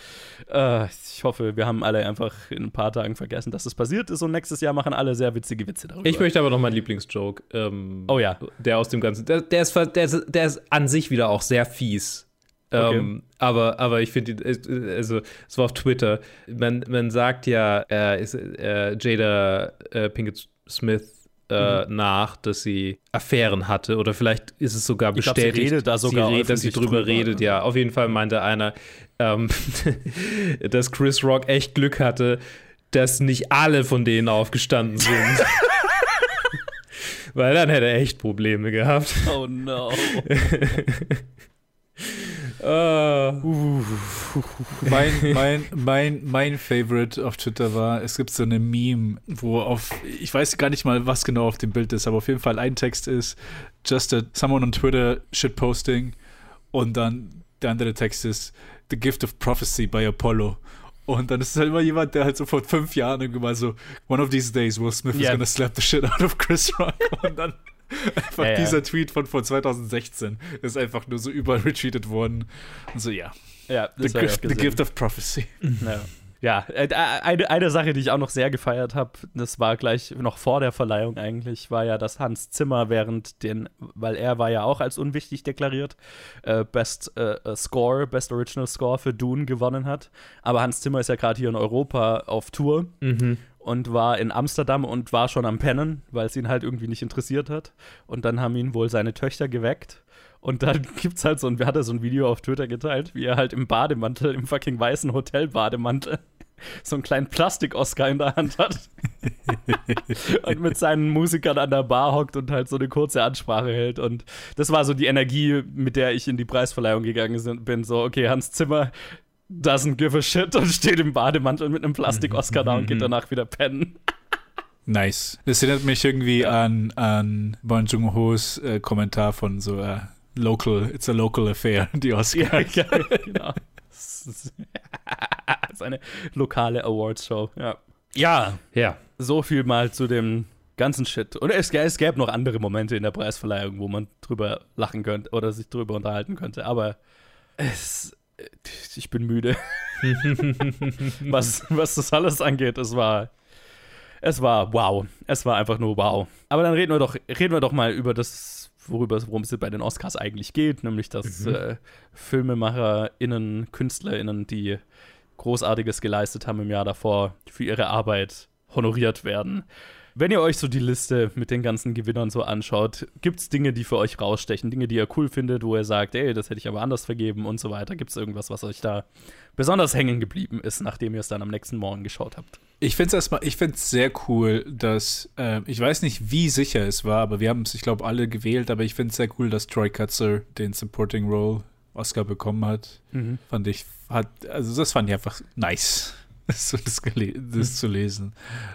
äh, ich hoffe, wir haben alle einfach in ein paar Tagen vergessen, dass es passiert ist und nächstes Jahr machen alle sehr witzige Witze darüber. Ich möchte aber noch meinen Lieblingsjoke. Ähm, Oh ja. Der aus dem Ganzen. Der, der, ist, der, ist, der ist an sich wieder auch sehr fies. Okay. Ähm, aber, aber ich finde, äh, also, es war auf Twitter. Man, man sagt ja, äh, ist, äh, Jada äh, Pinkett Smith äh, nach, dass sie Affären hatte oder vielleicht ist es sogar Ich glaub, sie bestätigt, redet da sogar sie redet, dass sie drüber drüber, redet. ne? Ja, auf jeden Fall meinte einer, ähm, dass Chris Rock echt Glück hatte, dass nicht alle von denen aufgestanden sind. Weil dann hätte er echt Probleme gehabt. Oh no. Ah. Mein, mein, mein, mein Favorite auf Twitter war, es gibt so eine Meme, wo auf, ich weiß gar nicht mal, was genau auf dem Bild ist, aber auf jeden Fall ein Text ist, just a, someone on Twitter shitposting und dann der andere Text ist, The Gift of Prophecy by Apollo. Und dann ist es halt immer jemand, der halt so vor fünf Jahren irgendwie mal so, one of these days Will Smith is Ja. gonna slap the shit out of Chris Rock. Und dann einfach Ja, ja. dieser Tweet von vor 2016 ist einfach nur so überall retweetet worden. Und so, ja. Ja, The, das auch gift, the gift of prophecy. Ja, ja äh, eine, eine Sache, die ich auch noch sehr gefeiert habe, das war gleich noch vor der Verleihung eigentlich, war ja, dass Hans Zimmer während den, weil er war ja auch als unwichtig deklariert, äh, Best äh, äh, Score, Best Original Score für Dune gewonnen hat. Aber Hans Zimmer ist ja gerade hier in Europa auf Tour Mhm. Und war in Amsterdam und war schon am Pennen, weil es ihn halt irgendwie nicht interessiert hat. Und dann haben ihn wohl seine Töchter geweckt. Und dann gibt's halt so ein, hat so ein Video auf Twitter geteilt, wie er halt im Bademantel, im fucking weißen Hotelbademantel, so einen kleinen Plastik-Oscar in der Hand hat. und mit seinen Musikern an der Bar hockt und halt so eine kurze Ansprache hält. Und das war so die Energie, mit der ich in die Preisverleihung gegangen bin. So, okay, Hans Zimmer doesn't give a shit und steht im Bademantel mit einem Plastik-Oscar da und geht danach wieder pennen. Nice. Das erinnert mich irgendwie an, an Bon Joon-ho's äh, Kommentar von so äh, Local, it's a local affair, die Oscar. Ja, ja, genau. Das ist eine lokale Awards-Show, ja. Ja, Ja. so viel mal zu dem ganzen Shit. Und es, es gäbe noch andere Momente in der Preisverleihung, wo man drüber lachen könnte oder sich drüber unterhalten könnte, aber es, ich bin müde. was, was das alles angeht, es war. es war wow. Es war einfach nur wow. Aber dann reden wir doch, reden wir doch mal über das, worüber worum es bei den Oscars eigentlich geht, nämlich dass Mhm. äh, FilmemacherInnen, KünstlerInnen, die Großartiges geleistet haben im Jahr davor, für ihre Arbeit honoriert werden. Wenn ihr euch so die Liste mit den ganzen Gewinnern so anschaut, gibt es Dinge, die für euch rausstechen, Dinge, die ihr cool findet, wo ihr sagt, ey, das hätte ich aber anders vergeben und so weiter. Gibt es irgendwas, was euch da besonders hängen geblieben ist, nachdem ihr es dann am nächsten Morgen geschaut habt? Ich finde es erstmal, ich finde es sehr cool, dass, äh, ich weiß nicht, wie sicher es war, aber wir haben es, ich glaube, alle gewählt, aber ich finde es sehr cool, dass Troy Kutzer den Supporting Role Oscar bekommen hat. Fand ich, hat, also das fand ich einfach nice, so das, gele- das zu lesen.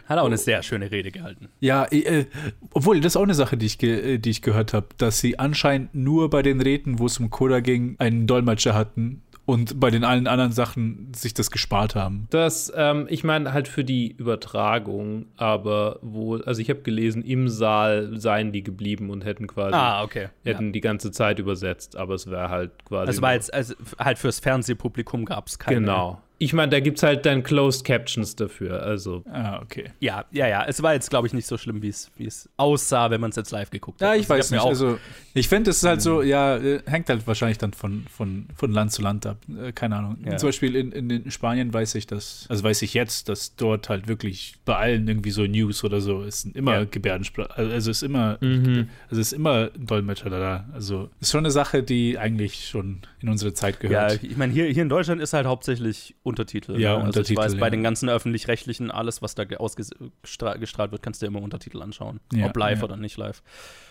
Hat auch eine sehr schöne Rede gehalten. Ja, äh, obwohl, das ist auch eine Sache, die ich, ge äh, die ich gehört habe, dass sie anscheinend nur bei den Reden, wo es um Coda ging, einen Dolmetscher hatten und bei den allen anderen Sachen sich das gespart haben. Das, ähm, ich meine, halt für die Übertragung, aber wo, also ich habe gelesen, im Saal seien die geblieben und hätten quasi, Ah, okay. hätten Ja. die ganze Zeit übersetzt, aber es wäre halt quasi. Also war jetzt, also halt fürs Fernsehpublikum gab es keine. Genau. Ich meine, da gibt es halt dann Closed Captions dafür, also. Ah, okay. Ja, ja, ja. Es war jetzt, glaube ich, nicht so schlimm, wie es wie es aussah, wenn man es jetzt live geguckt hat. Ja, ich Also, weiß nicht. Auch, Also, ich finde, es ist halt so, ja, äh, hängt halt wahrscheinlich dann von, von, von Land zu Land ab. Äh, Keine Ahnung. Ja. Zum Beispiel in, in, in Spanien weiß ich das, also weiß ich jetzt, dass dort halt wirklich bei allen irgendwie so News oder so ist immer Ja. Gebärdensprache. Also es ist immer, Mhm. also es ist immer ein Dolmetscher da. Also ist schon eine Sache, die eigentlich schon in unsere Zeit ja, gehört. ich meine, hier, hier in Deutschland ist halt hauptsächlich Untertitel. Ja, ne? also Untertitel, Ich weiß, bei ja. den ganzen öffentlich-rechtlichen, alles, was da ausgestrahlt wird, kannst du immer Untertitel anschauen. Ja, ob live ja. oder nicht live.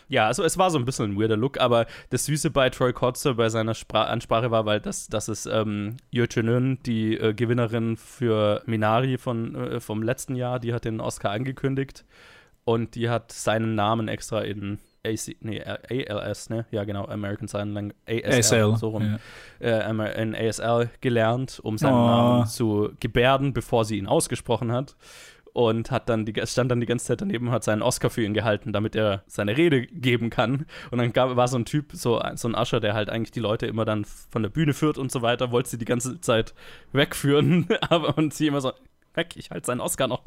Ja, also es war so ein bisschen ein weirder Look, aber das Süße bei Troy Kotze bei seiner Spra Ansprache war, weil das, das ist ähm, Yö die äh, Gewinnerin für Minari von, äh, vom letzten Jahr, die hat den Oscar angekündigt und die hat seinen Namen extra in AC, nee, ALS, ne? Ja, genau, American Sign Language, ASL, ASL. so rum Ja. äh, in ASL gelernt, um seinen Oh. Namen zu gebärden, bevor sie ihn ausgesprochen hat. Und hat dann die, stand dann die ganze Zeit daneben und hat seinen Oscar für ihn gehalten, damit er seine Rede geben kann. Und dann gab, war so ein Typ, so, so ein Usher, der halt eigentlich die Leute immer dann von der Bühne führt und so weiter, wollte sie die ganze Zeit wegführen. Aber und sie immer so, weg, ich halte seinen Oscar noch.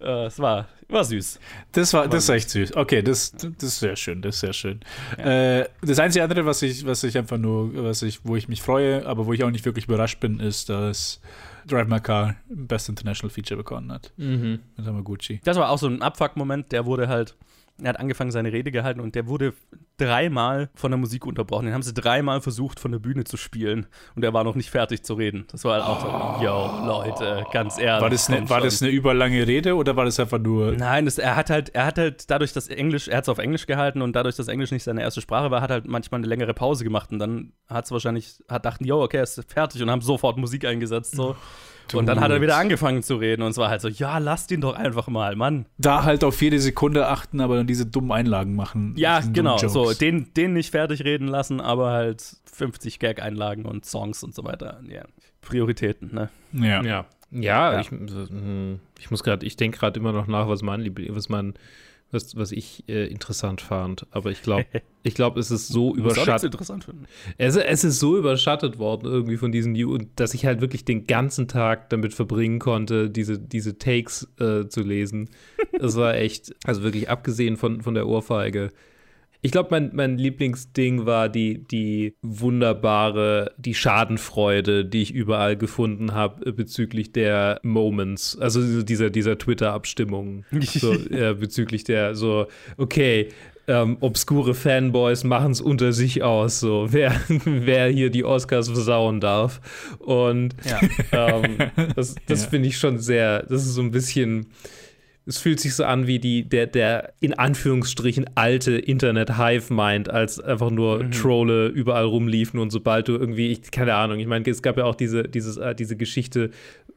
Äh, es war, war süß. Das war, das ist echt süß. Okay, das, das ist sehr schön, das ist sehr schön. Äh, das einzige andere, was ich, was ich einfach nur, was ich, wo ich mich freue, aber wo ich auch nicht wirklich überrascht bin, ist, dass Drive My Car Best International Feature bekommen hat. Mhm. Mit Hamaguchi. Das war auch so ein Abfuck-Moment, der wurde halt, er hat angefangen, seine Rede gehalten und der wurde dreimal von der Musik unterbrochen. Den haben sie dreimal versucht, von der Bühne zu spielen und er war noch nicht fertig zu reden. Das war halt auch so, yo, Leute, ganz ehrlich. War das, eine, komm war das eine überlange Rede oder war das einfach nur. Nein, das, er hat halt, er hat halt dadurch, dass Englisch, er hat es auf Englisch gehalten und dadurch, dass Englisch nicht seine erste Sprache war, hat er halt manchmal eine längere Pause gemacht und dann hat es wahrscheinlich, hat dachten, yo, okay, er ist fertig und haben sofort Musik eingesetzt so. Und dann hat er wieder angefangen zu reden und es war halt so, ja, lasst ihn doch einfach mal, Mann. Da halt auf jede Sekunde achten, aber dann diese dummen Einlagen machen. Ja, genau. Jokes. So, den, den nicht fertig reden lassen, aber halt 50 Gag-Einlagen und Songs und so weiter. Ja. Prioritäten, ne? Ja. Ja. Ja, Ja. ich, hm, ich muss gerade, ich denke gerade immer noch nach, was mein was mein, was, was ich äh, interessant fand. Aber ich glaube, ich glaube, es ist so überschattet. Es, es ist so überschattet worden irgendwie von diesen New, und dass ich halt wirklich den ganzen Tag damit verbringen konnte, diese, diese Takes äh, zu lesen. Es war echt, also wirklich abgesehen von, von der Ohrfeige. Ich glaube, mein, mein Lieblingsding war die, die wunderbare, die Schadenfreude, die ich überall gefunden habe bezüglich der Moments, also dieser, dieser Twitter-Abstimmung so, äh, bezüglich der so, okay, ähm, obskure Fanboys machen es unter sich aus, so wer, wer hier die Oscars versauen darf. Und Ja. ähm, das, das Ja. finde ich schon sehr, das ist so ein bisschen, es fühlt sich so an wie die, der, der in Anführungsstrichen alte Internet-Hive-Mind, als einfach nur Trolle überall rumliefen und sobald du irgendwie, ich, keine Ahnung, ich meine, es gab ja auch diese, dieses, äh, diese Geschichte,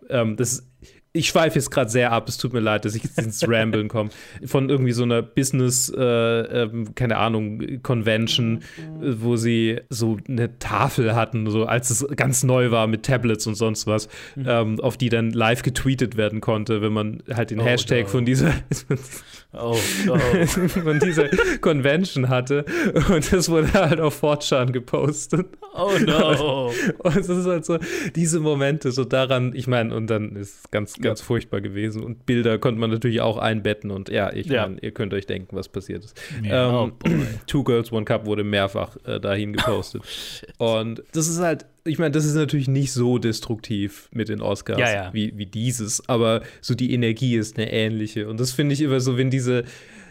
ähm, das ich schweife jetzt gerade sehr ab, es tut mir leid, dass ich jetzt ins Ramblen komme. Von irgendwie so einer Business, äh, ähm, keine Ahnung, Convention, äh, wo sie so eine Tafel hatten, so als es ganz neu war mit Tablets und sonst was, ähm, auf die dann live getweetet werden konnte, wenn man halt den Oh, Hashtag no. von dieser Oh, oh. von dieser Convention hatte. Und das wurde halt auf Fortran gepostet. oh no. Und es ist halt so, diese Momente, so daran, ich meine, und dann ist es ganz, ganz ja. furchtbar gewesen. Und Bilder konnte man natürlich auch einbetten und ja, ich ja. meine, ihr könnt euch denken, was passiert ist. Ja. Ähm, oh Two Girls, One Cup wurde mehrfach äh, dahin gepostet. Oh, und das ist halt, ich meine, das ist natürlich nicht so destruktiv mit den Oscars Wie, wie dieses, aber so die Energie ist eine ähnliche. Und das finde ich immer so, wenn diese,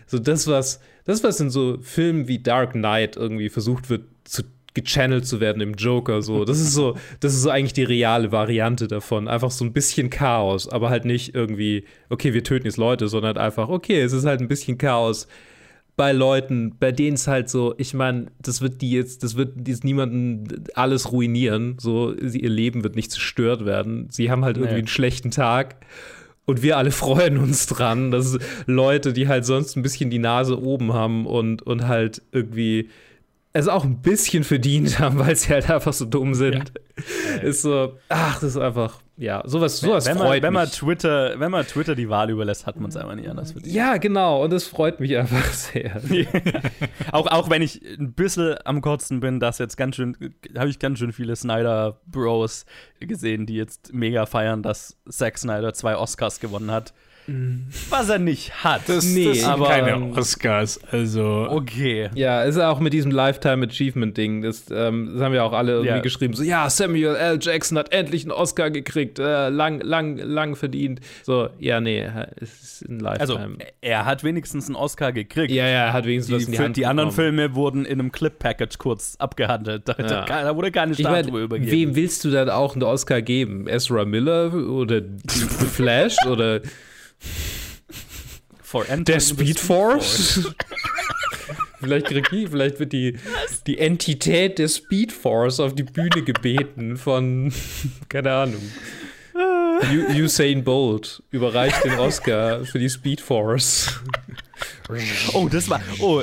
so das, was, das, was in so Filmen wie Dark Knight irgendwie versucht wird zu gechannelt zu werden im Joker so. Das ist so, das ist so eigentlich die reale Variante davon. Einfach so ein bisschen Chaos, aber halt nicht irgendwie, okay, wir töten jetzt Leute, sondern einfach, okay, es ist halt ein bisschen Chaos bei Leuten, bei denen es halt so, ich meine, das wird die jetzt, das wird jetzt niemanden alles ruinieren, so, ihr Leben wird nicht zerstört werden. Sie haben halt irgendwie nee. einen schlechten Tag. Und wir alle freuen uns dran, dass Leute, die halt sonst ein bisschen die Nase oben haben und, und halt irgendwie es auch ein bisschen verdient haben, weil sie halt einfach so dumm sind. Ja. Ist so, ach, das ist einfach, ja, sowas, sowas wenn, wenn freut man, wenn mich. Man Twitter, wenn man Twitter die Wahl überlässt, hat man es einfach nicht anders verdient. Ja, genau, und das freut mich einfach sehr. auch, auch wenn ich ein bisschen am Kotzen bin, dass jetzt ganz schön, habe ich ganz schön viele Snyder-Bros gesehen, die jetzt mega feiern, dass Zack Snyder zwei Oscars gewonnen hat. Was er nicht hat. Das, nee, das sind aber, keine Oscars. Also. Okay. Ja, ist auch mit diesem Lifetime Achievement-Ding. Das, ähm, das haben ja auch alle irgendwie ja. geschrieben. So, ja, Samuel L. Jackson hat endlich einen Oscar gekriegt. Äh, lang, lang, lang verdient. So, ja, nee, es ist ein Lifetime. Also, er hat wenigstens einen Oscar gekriegt. Ja, ja, er hat wenigstens die, was in die Hand Die anderen Filme wurden in einem Clip-Package kurz abgehandelt. Da, ja. da, wurde keine Statue ich mein, übergeben. Wem willst du dann auch einen Oscar geben? Ezra Miller oder The Flash oder. Der Speed Force? vielleicht die, vielleicht wird die, die Entität der Speed Force auf die Bühne gebeten von, keine Ahnung. Usain Bolt überreicht den Oscar für die Speed Force. Oh, das war. Oh,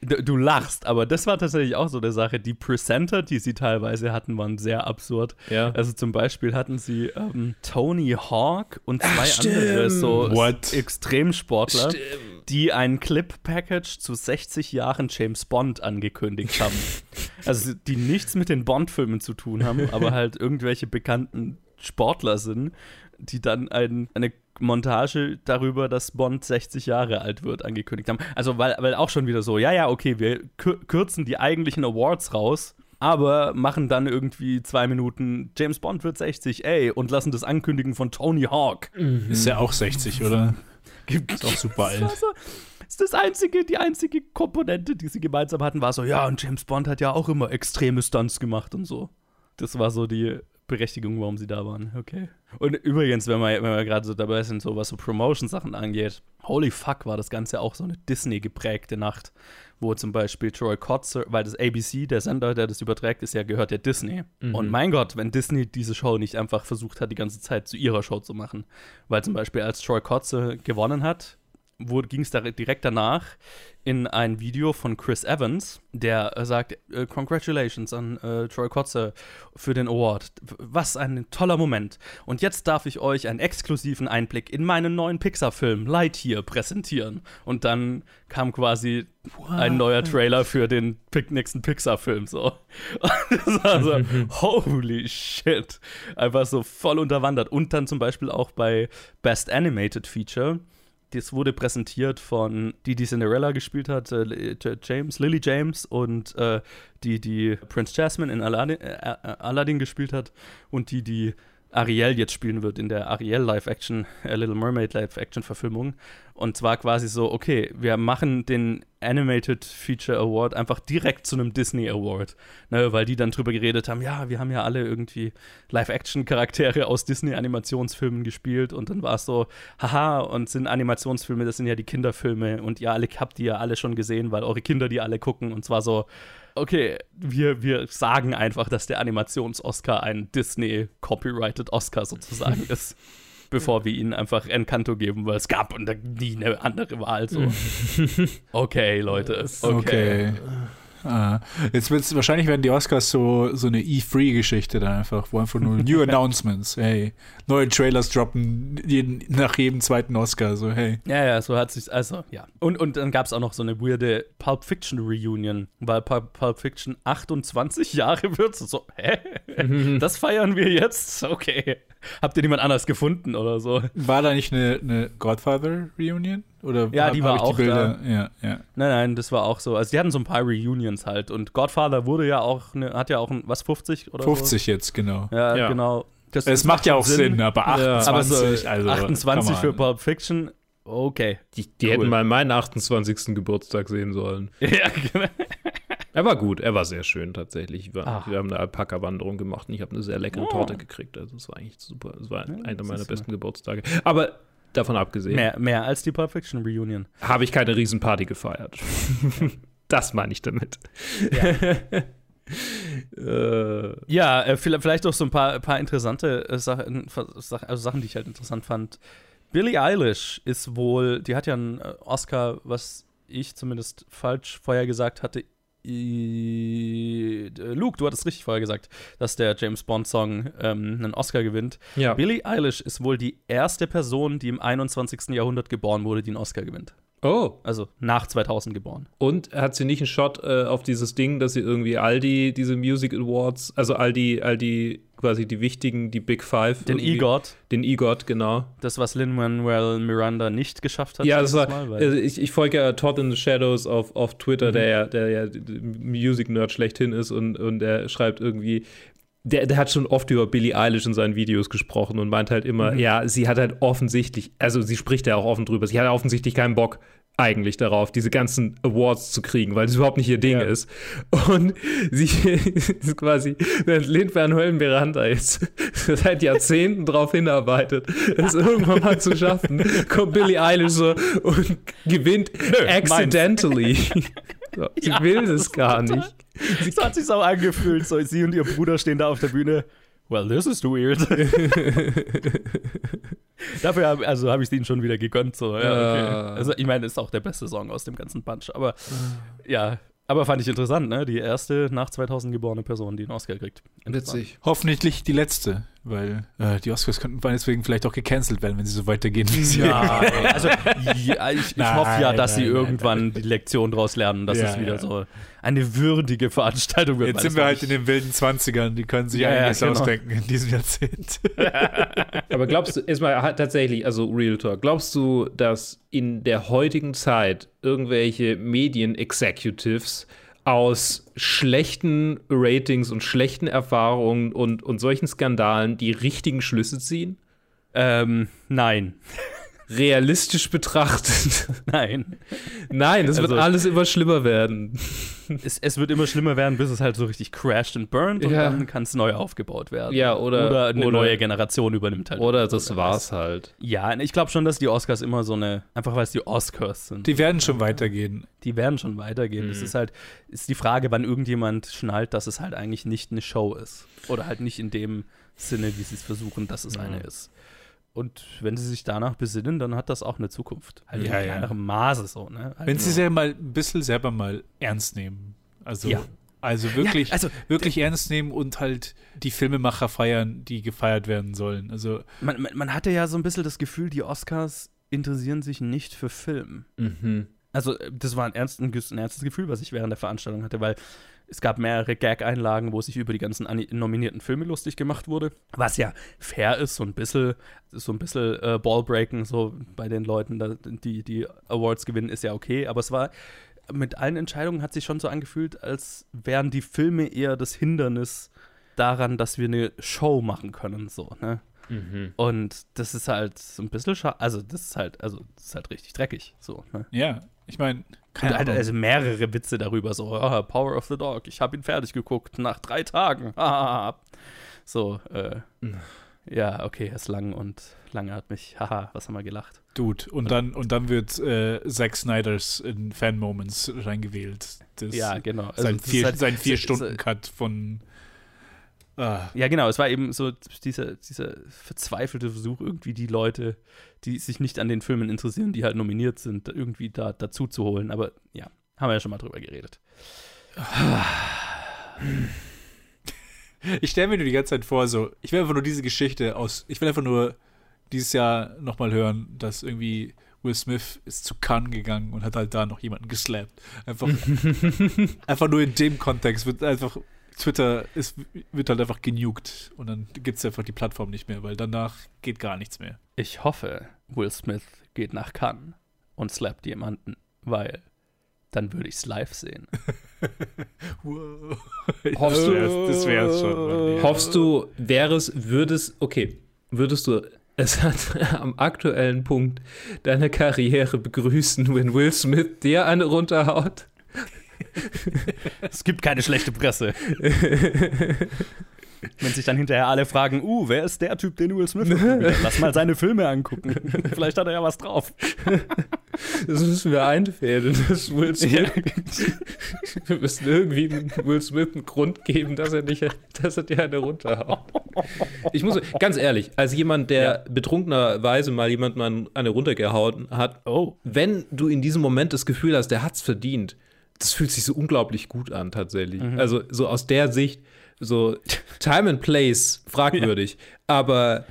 du, du, lachst, aber das war tatsächlich auch so eine Sache. Die Presenter, die sie teilweise hatten, waren sehr absurd. Ja. Also zum Beispiel hatten sie ähm, Tony Hawk und zwei Ach, andere so What? Extremsportler, stimmt. die ein Clip-Package zu 60 Jahren James Bond angekündigt haben. also die nichts mit den Bond-Filmen zu tun haben, aber halt irgendwelche bekannten Sportler sind, die dann ein, eine Montage darüber, dass Bond 60 Jahre alt wird, angekündigt haben. Also, weil, weil auch schon wieder so, ja, ja, okay, wir kürzen die eigentlichen Awards raus, aber machen dann irgendwie zwei Minuten, James Bond wird 60, ey, und lassen das ankündigen von Tony Hawk. Mhm. Ist ja auch 60, oder? Ist auch super alt. Also, ist das einzige, die einzige Komponente, die sie gemeinsam hatten, war so, ja, und James Bond hat ja auch immer extreme Stunts gemacht und so. Das war so die Berechtigung, warum sie da waren. Okay. Und übrigens, wenn wir, wenn wir gerade so dabei sind, so was so Promotion-Sachen angeht, holy fuck, war das Ganze auch so eine Disney-geprägte Nacht, wo zum Beispiel Troy Kotzer, weil das ABC, der Sender, der das überträgt, ist ja, gehört ja Disney. Mhm. Und mein Gott, wenn Disney diese Show nicht einfach versucht hat, die ganze Zeit zu ihrer Show zu machen. Weil zum Beispiel, als Troy Kotzer gewonnen hat, ging es da direkt danach in ein Video von Chris Evans, der äh, sagt, äh, Congratulations an äh, Troy Kotze für den Award. Was ein toller Moment. Und jetzt darf ich euch einen exklusiven Einblick in meinen neuen Pixar-Film Lightyear präsentieren. Und dann kam quasi What? ein neuer Trailer für den nächsten Pixar-Film. So. das war so, holy shit. Einfach so voll unterwandert. Und dann zum Beispiel auch bei Best Animated Feature das wurde präsentiert von die, die Cinderella gespielt hat, äh, James, Lily James und äh, die, die Prince Jasmine in Aladdin, äh, äh, Aladdin gespielt hat und die, die Ariel jetzt spielen wird in der Ariel Live-Action, äh, Little Mermaid Live-Action-Verfilmung. Und zwar quasi so, okay, wir machen den Animated Feature Award einfach direkt zu einem Disney Award. Ne, weil die dann drüber geredet haben, ja, wir haben ja alle irgendwie Live-Action-Charaktere aus Disney-Animationsfilmen gespielt und dann war es so, haha, und sind Animationsfilme, das sind ja die Kinderfilme und ihr alle habt die ja alle schon gesehen, weil eure Kinder die alle gucken und zwar so, okay, wir, wir sagen einfach, dass der Animations-Oscar ein Disney-Copyrighted Oscar sozusagen ist. bevor wir ihnen einfach Encanto geben, weil es gab und nie eine andere Wahl. So. okay, Leute. Okay. okay. Ah. Jetzt wird's, wahrscheinlich werden die Oscars so, so eine E3-Geschichte dann einfach, wo einfach nur New Announcements, hey, neue Trailers droppen jeden, nach jedem zweiten Oscar, so hey. Ja, ja, so hat sich, also ja. Und, und dann gab es auch noch so eine weirde Pulp Fiction Reunion, weil Pulp, Pulp Fiction 28 Jahre wird, so, hä? Das feiern wir jetzt? Okay. Habt ihr niemand anders gefunden oder so? War da nicht eine, eine Godfather-Reunion? Oder Ja, hab- die war ich auch Bilder? Ja, ja. Nein, nein, das war auch so. Also die hatten so ein paar Reunions halt und Godfather wurde ja auch, ne, hat ja auch ein, was, 50 oder 50 jetzt, genau. so? Ja, Ja. genau. Das, Es macht ja auch Sinn, Sinn. aber Ja. 28, aber so also 28 come für. Pulp Fiction, okay. Die, die Cool. hätten mal meinen 28. Geburtstag sehen sollen. Ja, genau. Er war gut, er war sehr schön tatsächlich. Wir, Ah. wir haben eine Alpaka-Wanderung gemacht und ich habe eine sehr leckere Oh. Torte gekriegt. Also es war eigentlich super. Es war Ja, einer meiner besten Geburtstage. Aber davon abgesehen Mehr, mehr als die Pulp Fiction Reunion. habe ich keine Riesenparty gefeiert. das meine ich damit. äh, Ja, äh, vielleicht vielleicht auch so ein paar, paar interessante äh, Sachen, Sach- also Sachen, die ich halt interessant fand. Billie Eilish ist wohl, die hat ja einen Oscar, was ich zumindest falsch vorher gesagt hatte. Äh, Luke, du hattest richtig vorher gesagt, dass der James Bond Song ähm, einen Oscar gewinnt. ja. Billie Eilish ist wohl die erste Person, die im 21. Jahrhundert geboren wurde, die einen Oscar gewinnt. Oh, Also nach 2000 geboren. und hat sie nicht einen Shot äh, auf dieses Ding, dass sie irgendwie all die, diese Music Awards, also all die, all die, quasi die wichtigen, die Big Five. Den EGOT, Den EGOT, genau. das, was Lin-Manuel Miranda nicht geschafft hat. Ja, das war, Mal, also ich, ich folge ja Todd in the Shadows auf, auf Twitter, Mhm. der ja, der ja Music-Nerd schlechthin ist und, und der schreibt irgendwie, der, der hat schon oft über Billie Eilish in seinen Videos gesprochen und meint halt immer, Mhm. ja, sie hat halt offensichtlich, also sie spricht ja auch offen drüber, sie hat offensichtlich keinen Bock eigentlich darauf, diese ganzen Awards zu kriegen, weil das überhaupt nicht ihr Ding Ja. ist. Und sie ist quasi, während Lin-Manuel Miranda jetzt seit Jahrzehnten darauf hinarbeitet, es irgendwann mal zu schaffen, kommt Billie Eilish so und gewinnt accidentally. So, sie Ja, will es gar nicht. So hat sich auch angefühlt. So, sie und ihr Bruder stehen da auf der Bühne. Well, this is weird. Dafür hab, also habe ich es ihnen schon wieder gegönnt. So. Ja, okay. Also ich meine, ist auch der beste Song aus dem ganzen Bunch. Aber ja, aber fand ich interessant, ne? Die erste nach 2000 geborene Person, die einen Oscar kriegt. Interessant. Hoffentlich die letzte, weil äh, die Oscars könnten deswegen vielleicht auch gecancelt werden, wenn sie so weitergehen wie sie. Ja, also ja, ich, ich Nein, hoffe ja, dass nein, sie nein, irgendwann die Lektion daraus lernen, dass Ja, es wieder ja. so eine würdige Veranstaltung wird. Jetzt sind wir halt in den wilden 20ern, die können sich Ja, ja, einiges genau. ausdenken in diesem Jahrzehnt. Aber glaubst du, erstmal tatsächlich, also Real Talk, glaubst du, dass in der heutigen Zeit irgendwelche Medien-Executives aus schlechten Ratings und schlechten Erfahrungen und, und solchen Skandalen die richtigen Schlüsse ziehen? Ähm, nein. Realistisch betrachtet. Nein. Nein, das Also- wird alles immer schlimmer werden. Es, es wird immer schlimmer werden, bis es halt so richtig crashed and burned und Ja. dann kann es neu aufgebaut werden. Ja, oder- oder eine oder- neue Generation übernimmt halt. Oder das wer war's weiß. halt. Ja, ich glaube schon, dass die Oscars immer so eine, einfach weil es die Oscars sind. Die werden schon weitergehen. die werden schon weitergehen. Das Mhm. ist halt, ist die Frage, wann irgendjemand schnallt, dass es halt eigentlich nicht eine Show ist. Oder halt nicht in dem Sinne, wie sie es versuchen, dass es Mhm. eine ist. Und wenn sie sich danach besinnen, dann hat das auch eine Zukunft. Halt Ja, in ja. kleinerem Maße so, ne? Halt Wenn sie nur- sehr mal ein bisschen selber mal ernst nehmen. Also, Ja. also wirklich, Ja, also wirklich ernst nehmen und halt die Filmemacher feiern, die gefeiert werden sollen. Also, man, man, man hatte ja so ein bisschen das Gefühl, die Oscars interessieren sich nicht für Film. Mhm. Also, äh, das war ein, ernst, ein, ein ernstes Gefühl, was ich während der Veranstaltung hatte, weil es gab mehrere Gag-Einlagen, wo sich über die ganzen nominierten Filme lustig gemacht wurde. Was ja fair ist, so ein bisschen, so ein bisschen äh, Ballbreaken, so bei den Leuten, da, die die Awards gewinnen, ist ja okay. Aber es war mit allen Entscheidungen hat sich schon so angefühlt, als wären die Filme eher das Hindernis daran, dass wir eine Show machen können, so, ne? Mhm. Und das ist halt so ein bisschen schade. Also, das ist halt, also, das ist halt richtig dreckig. So, ne? ja, ich meine, keine halt, Ahnung. also mehrere Witze darüber, so, ah, Power of the Dog, ich habe ihn fertig geguckt nach drei Tagen. So, äh, ja, okay, er ist lang und lange hat mich, haha, was haben wir gelacht. Dude. Und dann, und dann wird äh, Zack Snyders in Fan-Moments reingewählt. Das Ja, genau. Also, sein das ist vier, halt- Vier-Stunden-Cut von. Ah, Ja, genau, es war eben so dieser, dieser verzweifelte Versuch, irgendwie die Leute, die sich nicht an den Filmen interessieren, die halt nominiert sind, irgendwie da dazu zu holen. Aber ja, haben wir ja schon mal drüber geredet. Ich stelle mir nur die ganze Zeit vor, so, ich will einfach nur diese Geschichte aus, ich will einfach nur dieses Jahr nochmal hören, dass irgendwie Will Smith ist zu Cannes gegangen und hat halt da noch jemanden geslappt. Einfach, einfach nur in dem Kontext wird einfach, Twitter ist, wird halt einfach genugt und dann gibt es einfach die Plattform nicht mehr, weil danach geht gar nichts mehr. Ich hoffe, Will Smith geht nach Cannes und slappt jemanden, weil dann würde ich es live sehen. Wow. Hoffst du- das wäre es schon. Hoffst du, wäre es, würdest, okay, würdest du es hat am aktuellen Punkt deiner Karriere begrüßen, wenn Will Smith dir eine runterhaut? Es gibt keine schlechte Presse. Wenn sich dann hinterher alle fragen, uh, wer ist der Typ, den Will Smith hat? Lass mal seine Filme angucken. Vielleicht hat er ja was drauf. Das müssen wir einfädeln, dass Will Smith. Wir müssen irgendwie Will Smith einen Grund geben, dass er, nicht, dass er dir eine runterhaut. Ich muss, ganz ehrlich, als jemand, der betrunkenerweise mal jemand mal eine runtergehauen hat, Oh. wenn du in diesem Moment das Gefühl hast, der hat's verdient, das fühlt sich so unglaublich gut an, tatsächlich. Also, so aus der Sicht, so Time and Place, fragwürdig. Aber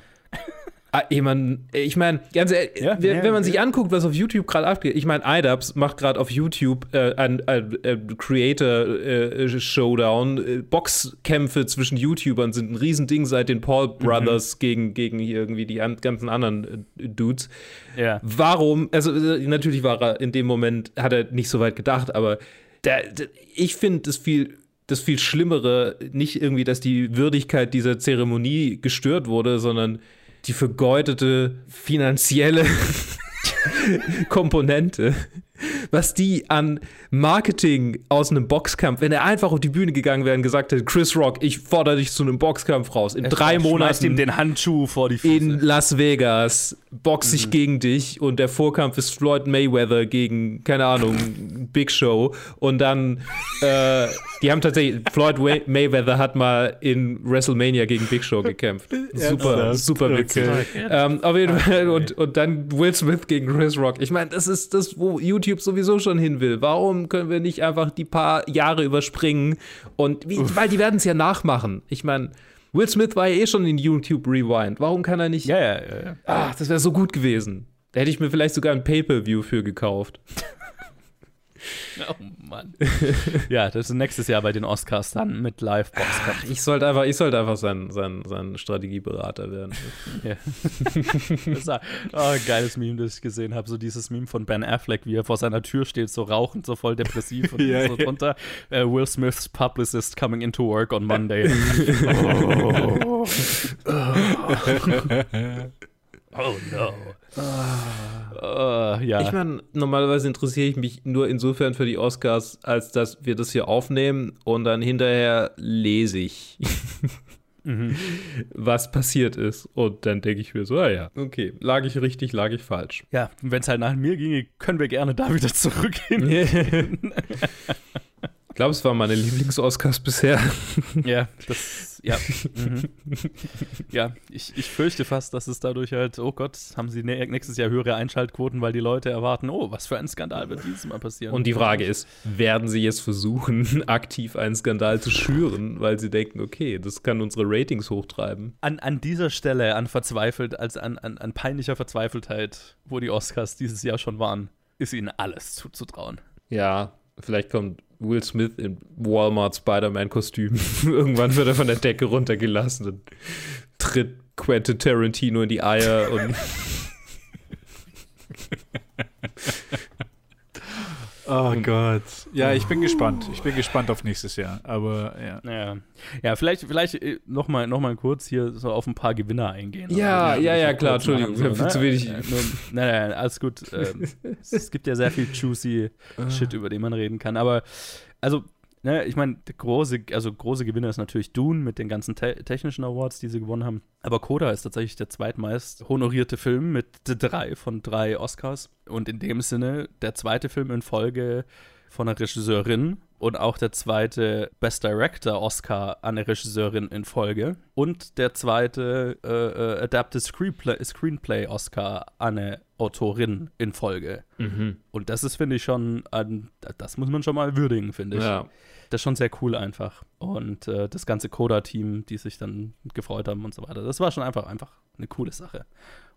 ah, ich meine, ganz ehrlich, Ja, wenn, ja, wenn man sich ja. anguckt, was auf YouTube gerade abgeht, ich meine, iDubbbz macht gerade auf YouTube äh, ein, ein, ein Creator äh, Showdown. Äh, Boxkämpfe zwischen YouTubern sind ein Riesending seit den Paul Brothers gegen, gegen hier irgendwie die an, ganzen anderen äh, Dudes. Ja. Warum, also äh, natürlich war er in dem Moment, hat er nicht so weit gedacht, aber der, der, ich finde das viel, das viel Schlimmere, nicht irgendwie, dass die Würdigkeit dieser Zeremonie gestört wurde, sondern die vergeudete finanzielle Komponente, was die an Marketing aus einem Boxkampf, wenn er einfach auf die Bühne gegangen wäre und gesagt hätte, Chris Rock, ich fordere dich zu einem Boxkampf raus. In drei Schmeißt ihm Monaten den Handschuh vor die in Füße. Las Vegas boxe ich gegen dich und der Vorkampf ist Floyd Mayweather gegen, keine Ahnung, Big Show. Und dann, äh, die haben tatsächlich, Floyd Way Mayweather hat mal in WrestleMania gegen Big Show gekämpft. Super, super witzig. Okay. Ähm, auf jeden Fall, und, und dann Will Smith gegen Chris Rock. Ich meine, das ist das, wo YouTube sowieso schon hin will. Warum können wir nicht einfach die paar Jahre überspringen? Und wie, weil die werden es ja nachmachen. Ich meine, Will Smith war ja eh schon in YouTube Rewind. Warum kann er nicht Ja, ja, ja. ja. Ach, das wäre so gut gewesen. Da hätte ich mir vielleicht sogar ein Pay-Per-View für gekauft. Oh Mann. ja, das ist nächstes Jahr bei den Oscars dann mit Live-Boxkampf. Ich sollte einfach, ich sollte einfach sein, sein, sein Strategieberater werden. Ja. Das war oh, ein geiles Meme, das ich gesehen habe. So dieses Meme von Ben Affleck, wie er vor seiner Tür steht, so rauchend, so voll depressiv und Ja, so drunter. äh, Will Smiths Publicist coming into work on Monday. oh. oh no. Äh, ja. Ich meine, normalerweise interessiere ich mich nur insofern für die Oscars, als dass wir das hier aufnehmen und dann hinterher lese ich, was passiert ist. Und dann denke ich mir so, ah ja, okay, lag ich richtig, lag ich falsch. ja, wenn es halt nach mir ginge, können wir gerne da wieder zurückgehen. Ich glaube, es waren meine Lieblings-Oscars bisher. Ja, das, ja. Mhm. Ja, ich, ich fürchte fast, dass es dadurch halt, oh Gott, haben sie nä- nächstes Jahr höhere Einschaltquoten, weil die Leute erwarten, oh, was für ein Skandal wird dieses Mal passieren. Und die Frage ist, werden sie jetzt versuchen, aktiv einen Skandal zu schüren, weil sie denken, okay, das kann unsere Ratings hochtreiben? an, an dieser Stelle, an verzweifelt, als an, an, an peinlicher Verzweifeltheit, wo die Oscars dieses Jahr schon waren, ist ihnen alles zuzutrauen. Ja, vielleicht kommt Will Smith in Walmart Spider-Man-Kostüm. Irgendwann wird er von der Decke runtergelassen und tritt Quentin Tarantino in die Eier und Oh Gott. Ja, ich bin gespannt. Ich bin gespannt auf nächstes Jahr. Aber ja. Ja, ja vielleicht, vielleicht nochmal noch mal kurz hier so auf ein paar Gewinner eingehen. Ja, Oder? ja, ja, klar, Entschuldigung, ich hab viel ne? zu wenig- Äh, nur- Nein, nein, alles gut. Ähm, es gibt ja sehr viel juicy Shit, über den man reden kann. Aber, also, ne, ich meine, große, also große Gewinner ist natürlich Dune mit den ganzen te technischen Awards, die sie gewonnen haben. Aber Coda ist tatsächlich der zweitmeist honorierte Film mit drei von drei Oscars. Und in dem Sinne der zweite Film in Folge von einer Regisseurin und auch der zweite Best Director Oscar an eine Regisseurin in Folge und der zweite äh, äh, Adapted Screenplay, Screenplay Oscar an eine Autorin in Folge. Und das ist, finde ich, schon, ein, das muss man schon mal würdigen, finde ich. ja. Das ist schon sehr cool einfach. Und äh, das ganze Coda-Team, die sich dann gefreut haben und so weiter, das war schon einfach, einfach eine coole Sache.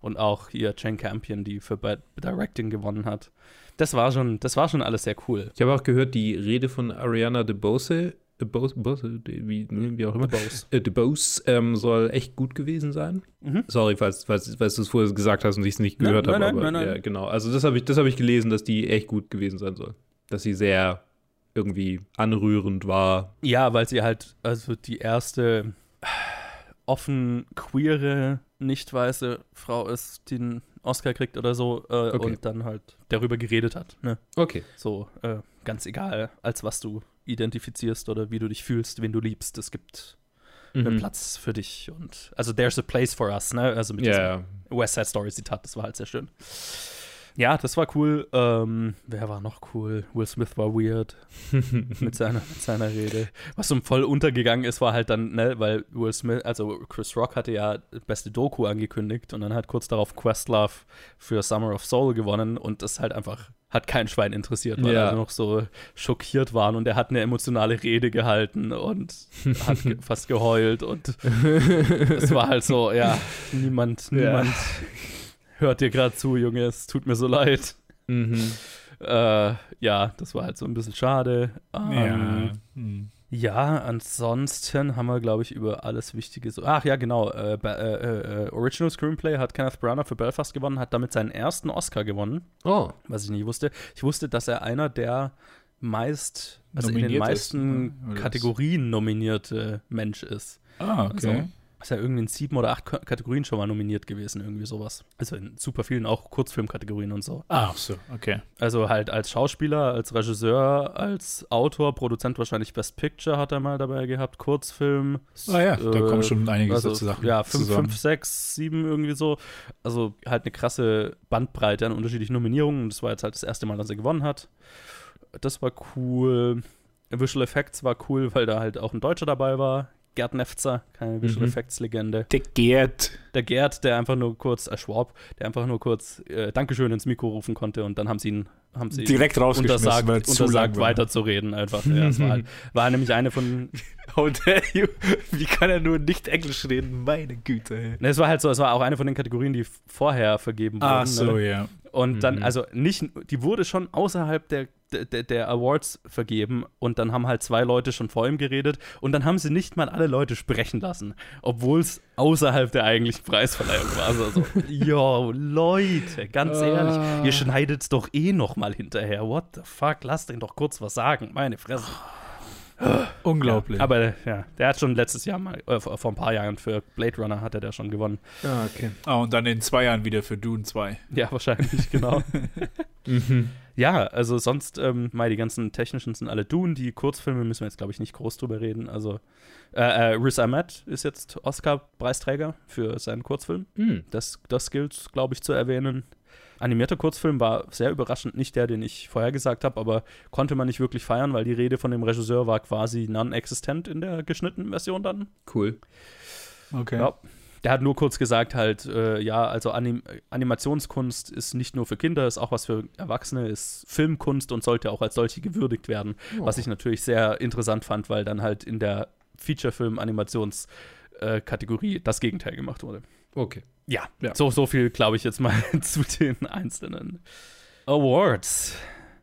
Und auch hier Jane Campion, die für Bad Directing gewonnen hat. Das war schon, das war schon alles sehr cool. Ich habe auch gehört, die Rede von Ariana DeBose The Bose, Bose, wie, wie auch immer. Bose, äh, Bose ähm, soll echt gut gewesen sein. Mhm. Sorry, falls, falls, falls du es vorher gesagt hast und ich es nicht gehört habe. nein, aber, nein, nein, nein. Ja, genau. Also das habe ich, das hab ich gelesen, dass die echt gut gewesen sein soll. Dass sie sehr irgendwie anrührend war. Ja, weil sie halt, also die erste offen queere, nicht weiße Frau ist, die einen Oscar kriegt oder so äh, Okay. und dann halt darüber geredet hat. Ne? Okay. So, äh, ganz egal, als was du identifizierst oder wie du dich fühlst, wen du liebst. Es gibt einen Mhm. Platz für dich und also there's a place for us, ne? Also mit Ja, diesem. West Side Story Zitat, das war halt sehr schön. Ja, das war cool. Ähm, wer war noch cool? Will Smith war weird mit seiner, mit seiner Rede. Was so voll untergegangen ist, war halt dann, ne, weil Will Smith, also Chris Rock hatte ja beste Doku angekündigt und dann hat kurz darauf Questlove für Summer of Soul gewonnen und das halt einfach hat kein Schwein interessiert, weil Ja. alle noch so schockiert waren und er hat eine emotionale Rede gehalten und hat ge fast geheult und es war halt so, ja, niemand, Ja. Hört dir gerade zu, Junge, es tut mir so leid. Mhm. Äh, ja, das war halt so ein bisschen schade. Ähm, Ja. Hm. ja, ansonsten haben wir, glaube ich, über alles Wichtige so. Ach ja, genau. Äh, Ba- äh, äh, Original Screenplay hat Kenneth Branagh für Belfast gewonnen, hat damit seinen ersten Oscar gewonnen, Oh. was ich nicht wusste. Ich wusste, dass er einer der meist, also in den Nominiert ist, meisten ne? Kategorien nominierte Mensch ist. Ah, okay. Also, ist ja irgendwie in sieben oder acht Kategorien schon mal nominiert gewesen, irgendwie sowas. Also in super vielen auch Kurzfilmkategorien und so. ah, ach so, okay. Also halt als Schauspieler, als Regisseur, als Autor, Produzent wahrscheinlich Best Picture hat er mal dabei gehabt, Kurzfilm. Ah ja, da kommen schon einiges also, dazu Sachen Ja, fünf, zusammen. fünf, sechs, sieben irgendwie so. Also halt eine krasse Bandbreite an unterschiedlichen Nominierungen. Und das war jetzt halt das erste Mal, dass er gewonnen hat. Das war cool. Visual Effects war cool, weil da halt auch ein Deutscher dabei war. Gerd Nefzer, keine Visual Mhm. Effects Legende. Der Gerd. Der Gerd, der einfach nur kurz, äh, Schwab, der einfach nur kurz äh, Dankeschön ins Mikro rufen konnte und dann haben sie ihn, haben sie Direkt rausgeschmissen, untersagt, weil zu untersagt weiterzureden einfach. Ja, es war, halt, war nämlich eine von, How dare you? Wie kann er nur nicht Englisch reden? Meine Güte. ne, es war halt so, es war auch eine von den Kategorien, die vorher vergeben wurden. Ach so, ne? ja. Und dann, Mhm. also nicht, die wurde schon außerhalb der, der, der Awards vergeben und dann haben halt zwei Leute schon vor ihm geredet und dann haben sie nicht mal alle Leute sprechen lassen, obwohl es außerhalb der eigentlichen Preisverleihung war. Also, so, yo, Leute, ganz ehrlich, ihr schneidet's doch eh noch mal hinterher. What the fuck, lasst den doch kurz was sagen, meine Fresse. Unglaublich. Aber ja, der hat schon letztes Jahr mal, äh, vor vor ein paar Jahren für Blade Runner hat er da schon gewonnen. Ah, okay. ah, und dann in zwei Jahren wieder für Dune 2. Ja, wahrscheinlich, genau. Mhm. Ja, also sonst, ähm, mal die ganzen technischen sind alle Dune. Die Kurzfilme müssen wir jetzt, glaube ich, nicht groß drüber reden. Also, äh, äh, Riz Ahmed ist jetzt Oscar-Preisträger für seinen Kurzfilm. Mhm. Das, das gilt, glaube ich, zu erwähnen. Animierter Kurzfilm war sehr überraschend nicht der, den ich vorher gesagt habe, aber konnte man nicht wirklich feiern, weil die Rede von dem Regisseur war quasi non-existent in der geschnittenen Version dann. Cool. Okay. Ja. Der hat nur kurz gesagt, halt, äh, ja, also Anim Animationskunst ist nicht nur für Kinder, ist auch was für Erwachsene, ist Filmkunst und sollte auch als solche gewürdigt werden. Was ich natürlich sehr interessant fand, weil dann halt in der Feature-Film-Animations-Kategorie das Gegenteil gemacht wurde. Okay. Ja, Ja. so, so viel glaube ich jetzt mal zu den einzelnen Awards.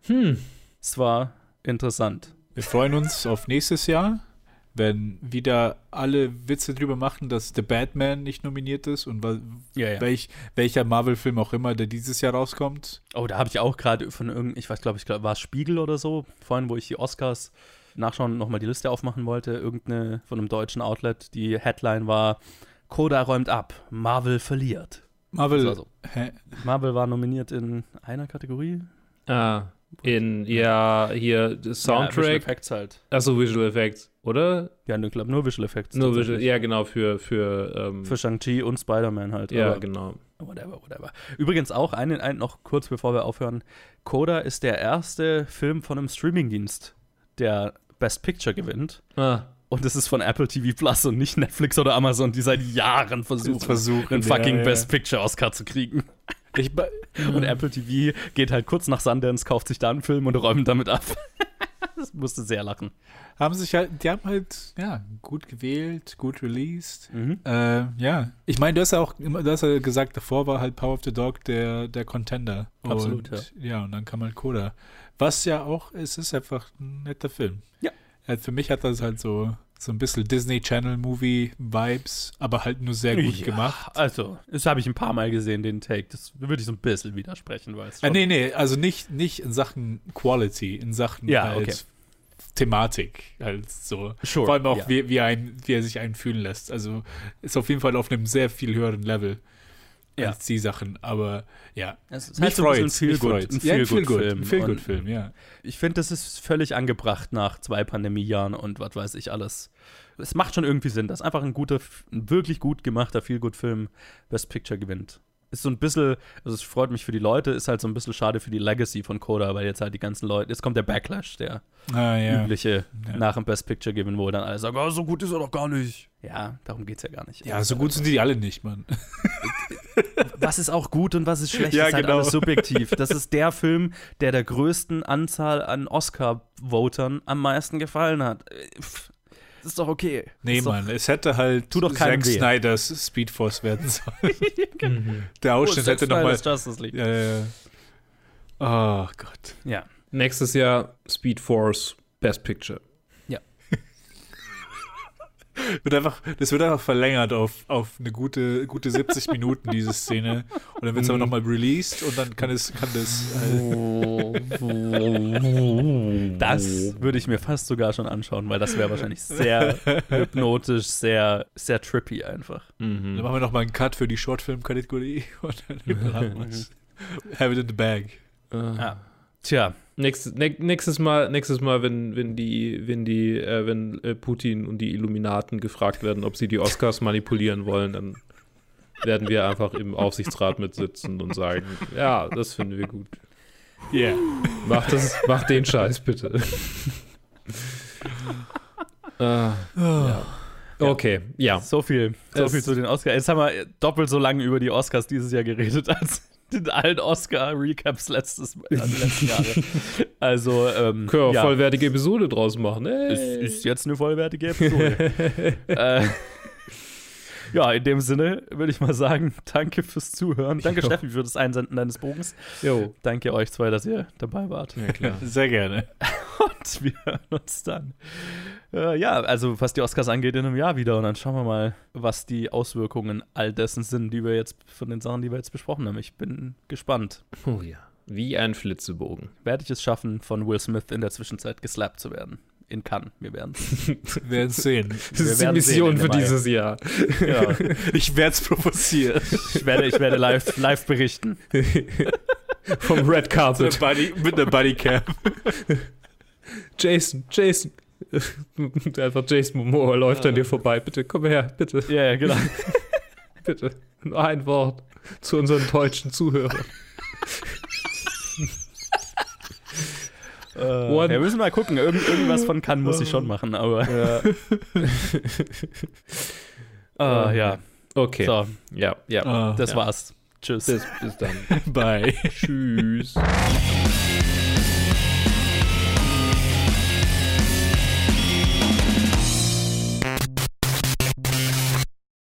Hm. Es war interessant. Wir freuen uns auf nächstes Jahr, wenn wieder alle Witze drüber machen, dass The Batman nicht nominiert ist und Ja, ja. welch, welcher Marvel-Film auch immer, der dieses Jahr rauskommt. Oh, da habe ich auch gerade von irgendeinem, ich weiß, glaube ich, glaub, war es Spiegel oder so, vorhin, wo ich die Oscars nachschauen, nochmal die Liste aufmachen wollte, irgendeine von einem deutschen Outlet, die Headline war, Koda räumt ab, Marvel verliert. Marvel. War so. Hä? Marvel war nominiert in einer Kategorie. Ah, in, ja, hier Ja, Visual Soundtrack. Effects halt. Achso, Visual Effects, oder? Ja, ich glaube nur Visual Effects. Nur Visual, ja, genau, für, für, ähm, Für Shang-Chi und Spider-Man halt. ja, aber genau. Whatever, whatever. Übrigens auch einen, einen noch kurz bevor wir aufhören. Coda ist der erste Film von einem Streamingdienst, der Best Picture gewinnt. Ah, Und es ist von Apple TV Plus und nicht Netflix oder Amazon, die seit Jahren versuchen, versuchen, einen fucking ja, ja. Best Picture Oscar zu kriegen. Ich, Und Apple TV geht halt kurz nach Sundance, kauft sich da einen Film und räumt damit ab. Das musste sehr lachen. haben sich halt, die haben halt, ja, gut gewählt, gut released. Mhm. Äh, ja. Ich meine, du hast ja auch immer, du hast ja gesagt, davor war halt Power of the Dog der, der Contender. Absolut, und, ja. und dann kam halt Coda. Was ja auch, es ist einfach ein netter Film. Ja. Ja, für mich hat das halt so, so ein bisschen Disney Channel Movie Vibes, aber halt nur sehr gut Ja, gemacht. Also, das habe ich ein paar Mal gesehen, den Take. Das würde ich so ein bisschen widersprechen, weil es Äh, nee, nee, also nicht, nicht in Sachen Quality, in Sachen Ja, halt okay. Thematik. Halt so. Sure, Vor allem auch, ja. wie, wie, ein, wie er sich einen fühlen lässt. Also ist auf jeden Fall auf einem sehr viel höheren Level Ja. als die Sachen. Aber ja, Es ist mich halt so ein bisschen freut's, mich Feel-Good- freut's. ein Ja, ein Feel-Good-Film. Und Feel-Good-Film, ja. Ich finde, das ist völlig angebracht nach zwei Pandemiejahren und was weiß ich alles. Es macht schon irgendwie Sinn, dass einfach ein guter, ein wirklich gut gemachter Feel-Good-Film Best Picture gewinnt. Ist so ein bisschen, also es freut mich für die Leute, ist halt so ein bisschen schade für die Legacy von Coda, weil jetzt halt die ganzen Leute, jetzt kommt der Backlash, der Ah, ja. übliche Ja. nach dem Best Picture Given, wo dann alle sagen, oh, so gut ist er doch gar nicht. Ja, darum geht's ja gar nicht. Ja, so gut sind die alle nicht, Mann. was ist auch gut und was ist schlecht, Ja, ist halt genau. alles subjektiv. Das ist der Film, der der größten Anzahl an Oscar-Votern am meisten gefallen hat. Äh, pff, ist doch okay. Nee, ist doch, Mann, es hätte halt Tut doch Zack weh. Snyders Speedforce werden sollen. Mhm. Der Oh, Ausschnitt Zack hätte nochmal. Snyder's Justice League. Ja, ja, ja. Oh Gott. Ja. Nächstes Jahr Speed Force Best Picture. Wird einfach, das wird einfach verlängert auf, auf eine gute, gute 70 Minuten, diese Szene. Und dann wird es aber nochmal released und dann kann es, kann das. Äh, Das würde ich mir fast sogar schon anschauen, weil das wäre wahrscheinlich sehr hypnotisch, sehr, sehr trippy einfach. dann machen wir nochmal einen Cut für die Shortfilm-Kategorie und dann haben wir's. Have it in the bag. Ja. Tja, Nächstes, nä- nächstes Mal, nächstes Mal, wenn, wenn die, wenn die, äh, wenn äh, Putin und die Illuminaten gefragt werden, ob sie die Oscars manipulieren wollen, dann werden wir einfach im Aufsichtsrat mitsitzen und sagen, ja, das finden wir gut. Yeah. Mach das, mach den Scheiß bitte. Ah, ja. Okay, ja. so viel, so Es- viel zu den Oscars. Jetzt haben wir doppelt so lange über die Oscars dieses Jahr geredet als in allen Oscar-Recaps letztes also die letzten Jahre. Also, ähm, Können wir ja. vollwertige Episode draus machen. Hey. ist jetzt eine vollwertige Episode. äh, ja, in dem Sinne würde ich mal sagen, danke fürs Zuhören. Danke, Jo. Steffi, für das Einsenden deines Bogens. Jo. Danke euch zwei, dass ihr dabei wart. Ja, klar. Sehr gerne. Und wir hören uns dann. Äh, ja, also was die Oscars angeht, in einem Jahr wieder. Und dann schauen wir mal, was die Auswirkungen all dessen sind, die wir jetzt von den Sachen, die wir jetzt besprochen haben. Ich bin gespannt. Oh ja. Wie ein Flitzebogen. Werde ich es schaffen, von Will Smith in der Zwischenzeit geslappt zu werden? In Cannes. Wir werden es. Wir werden sehen. Das ist die Mission für dieses Jahr. Ja, Ich werde es provozieren. ich werde, ich werde live, live berichten. Vom Red Carpet. mit einer Bodycam. Jason, Jason. Einfach Jason Momoa läuft an dir vorbei. Bitte, komm her, bitte, Ja, ja, genau. bitte. Nur ein Wort zu unseren deutschen Zuhörern. Äh, ja, wir müssen mal gucken. Irgend, irgendwas von Cannes muss ich schon machen, aber. Ja. Ah, ja. Okay. So, Ja, ja. Ah, das ja. war's. Tschüss. Bis, bis dann. Bye. Tschüss.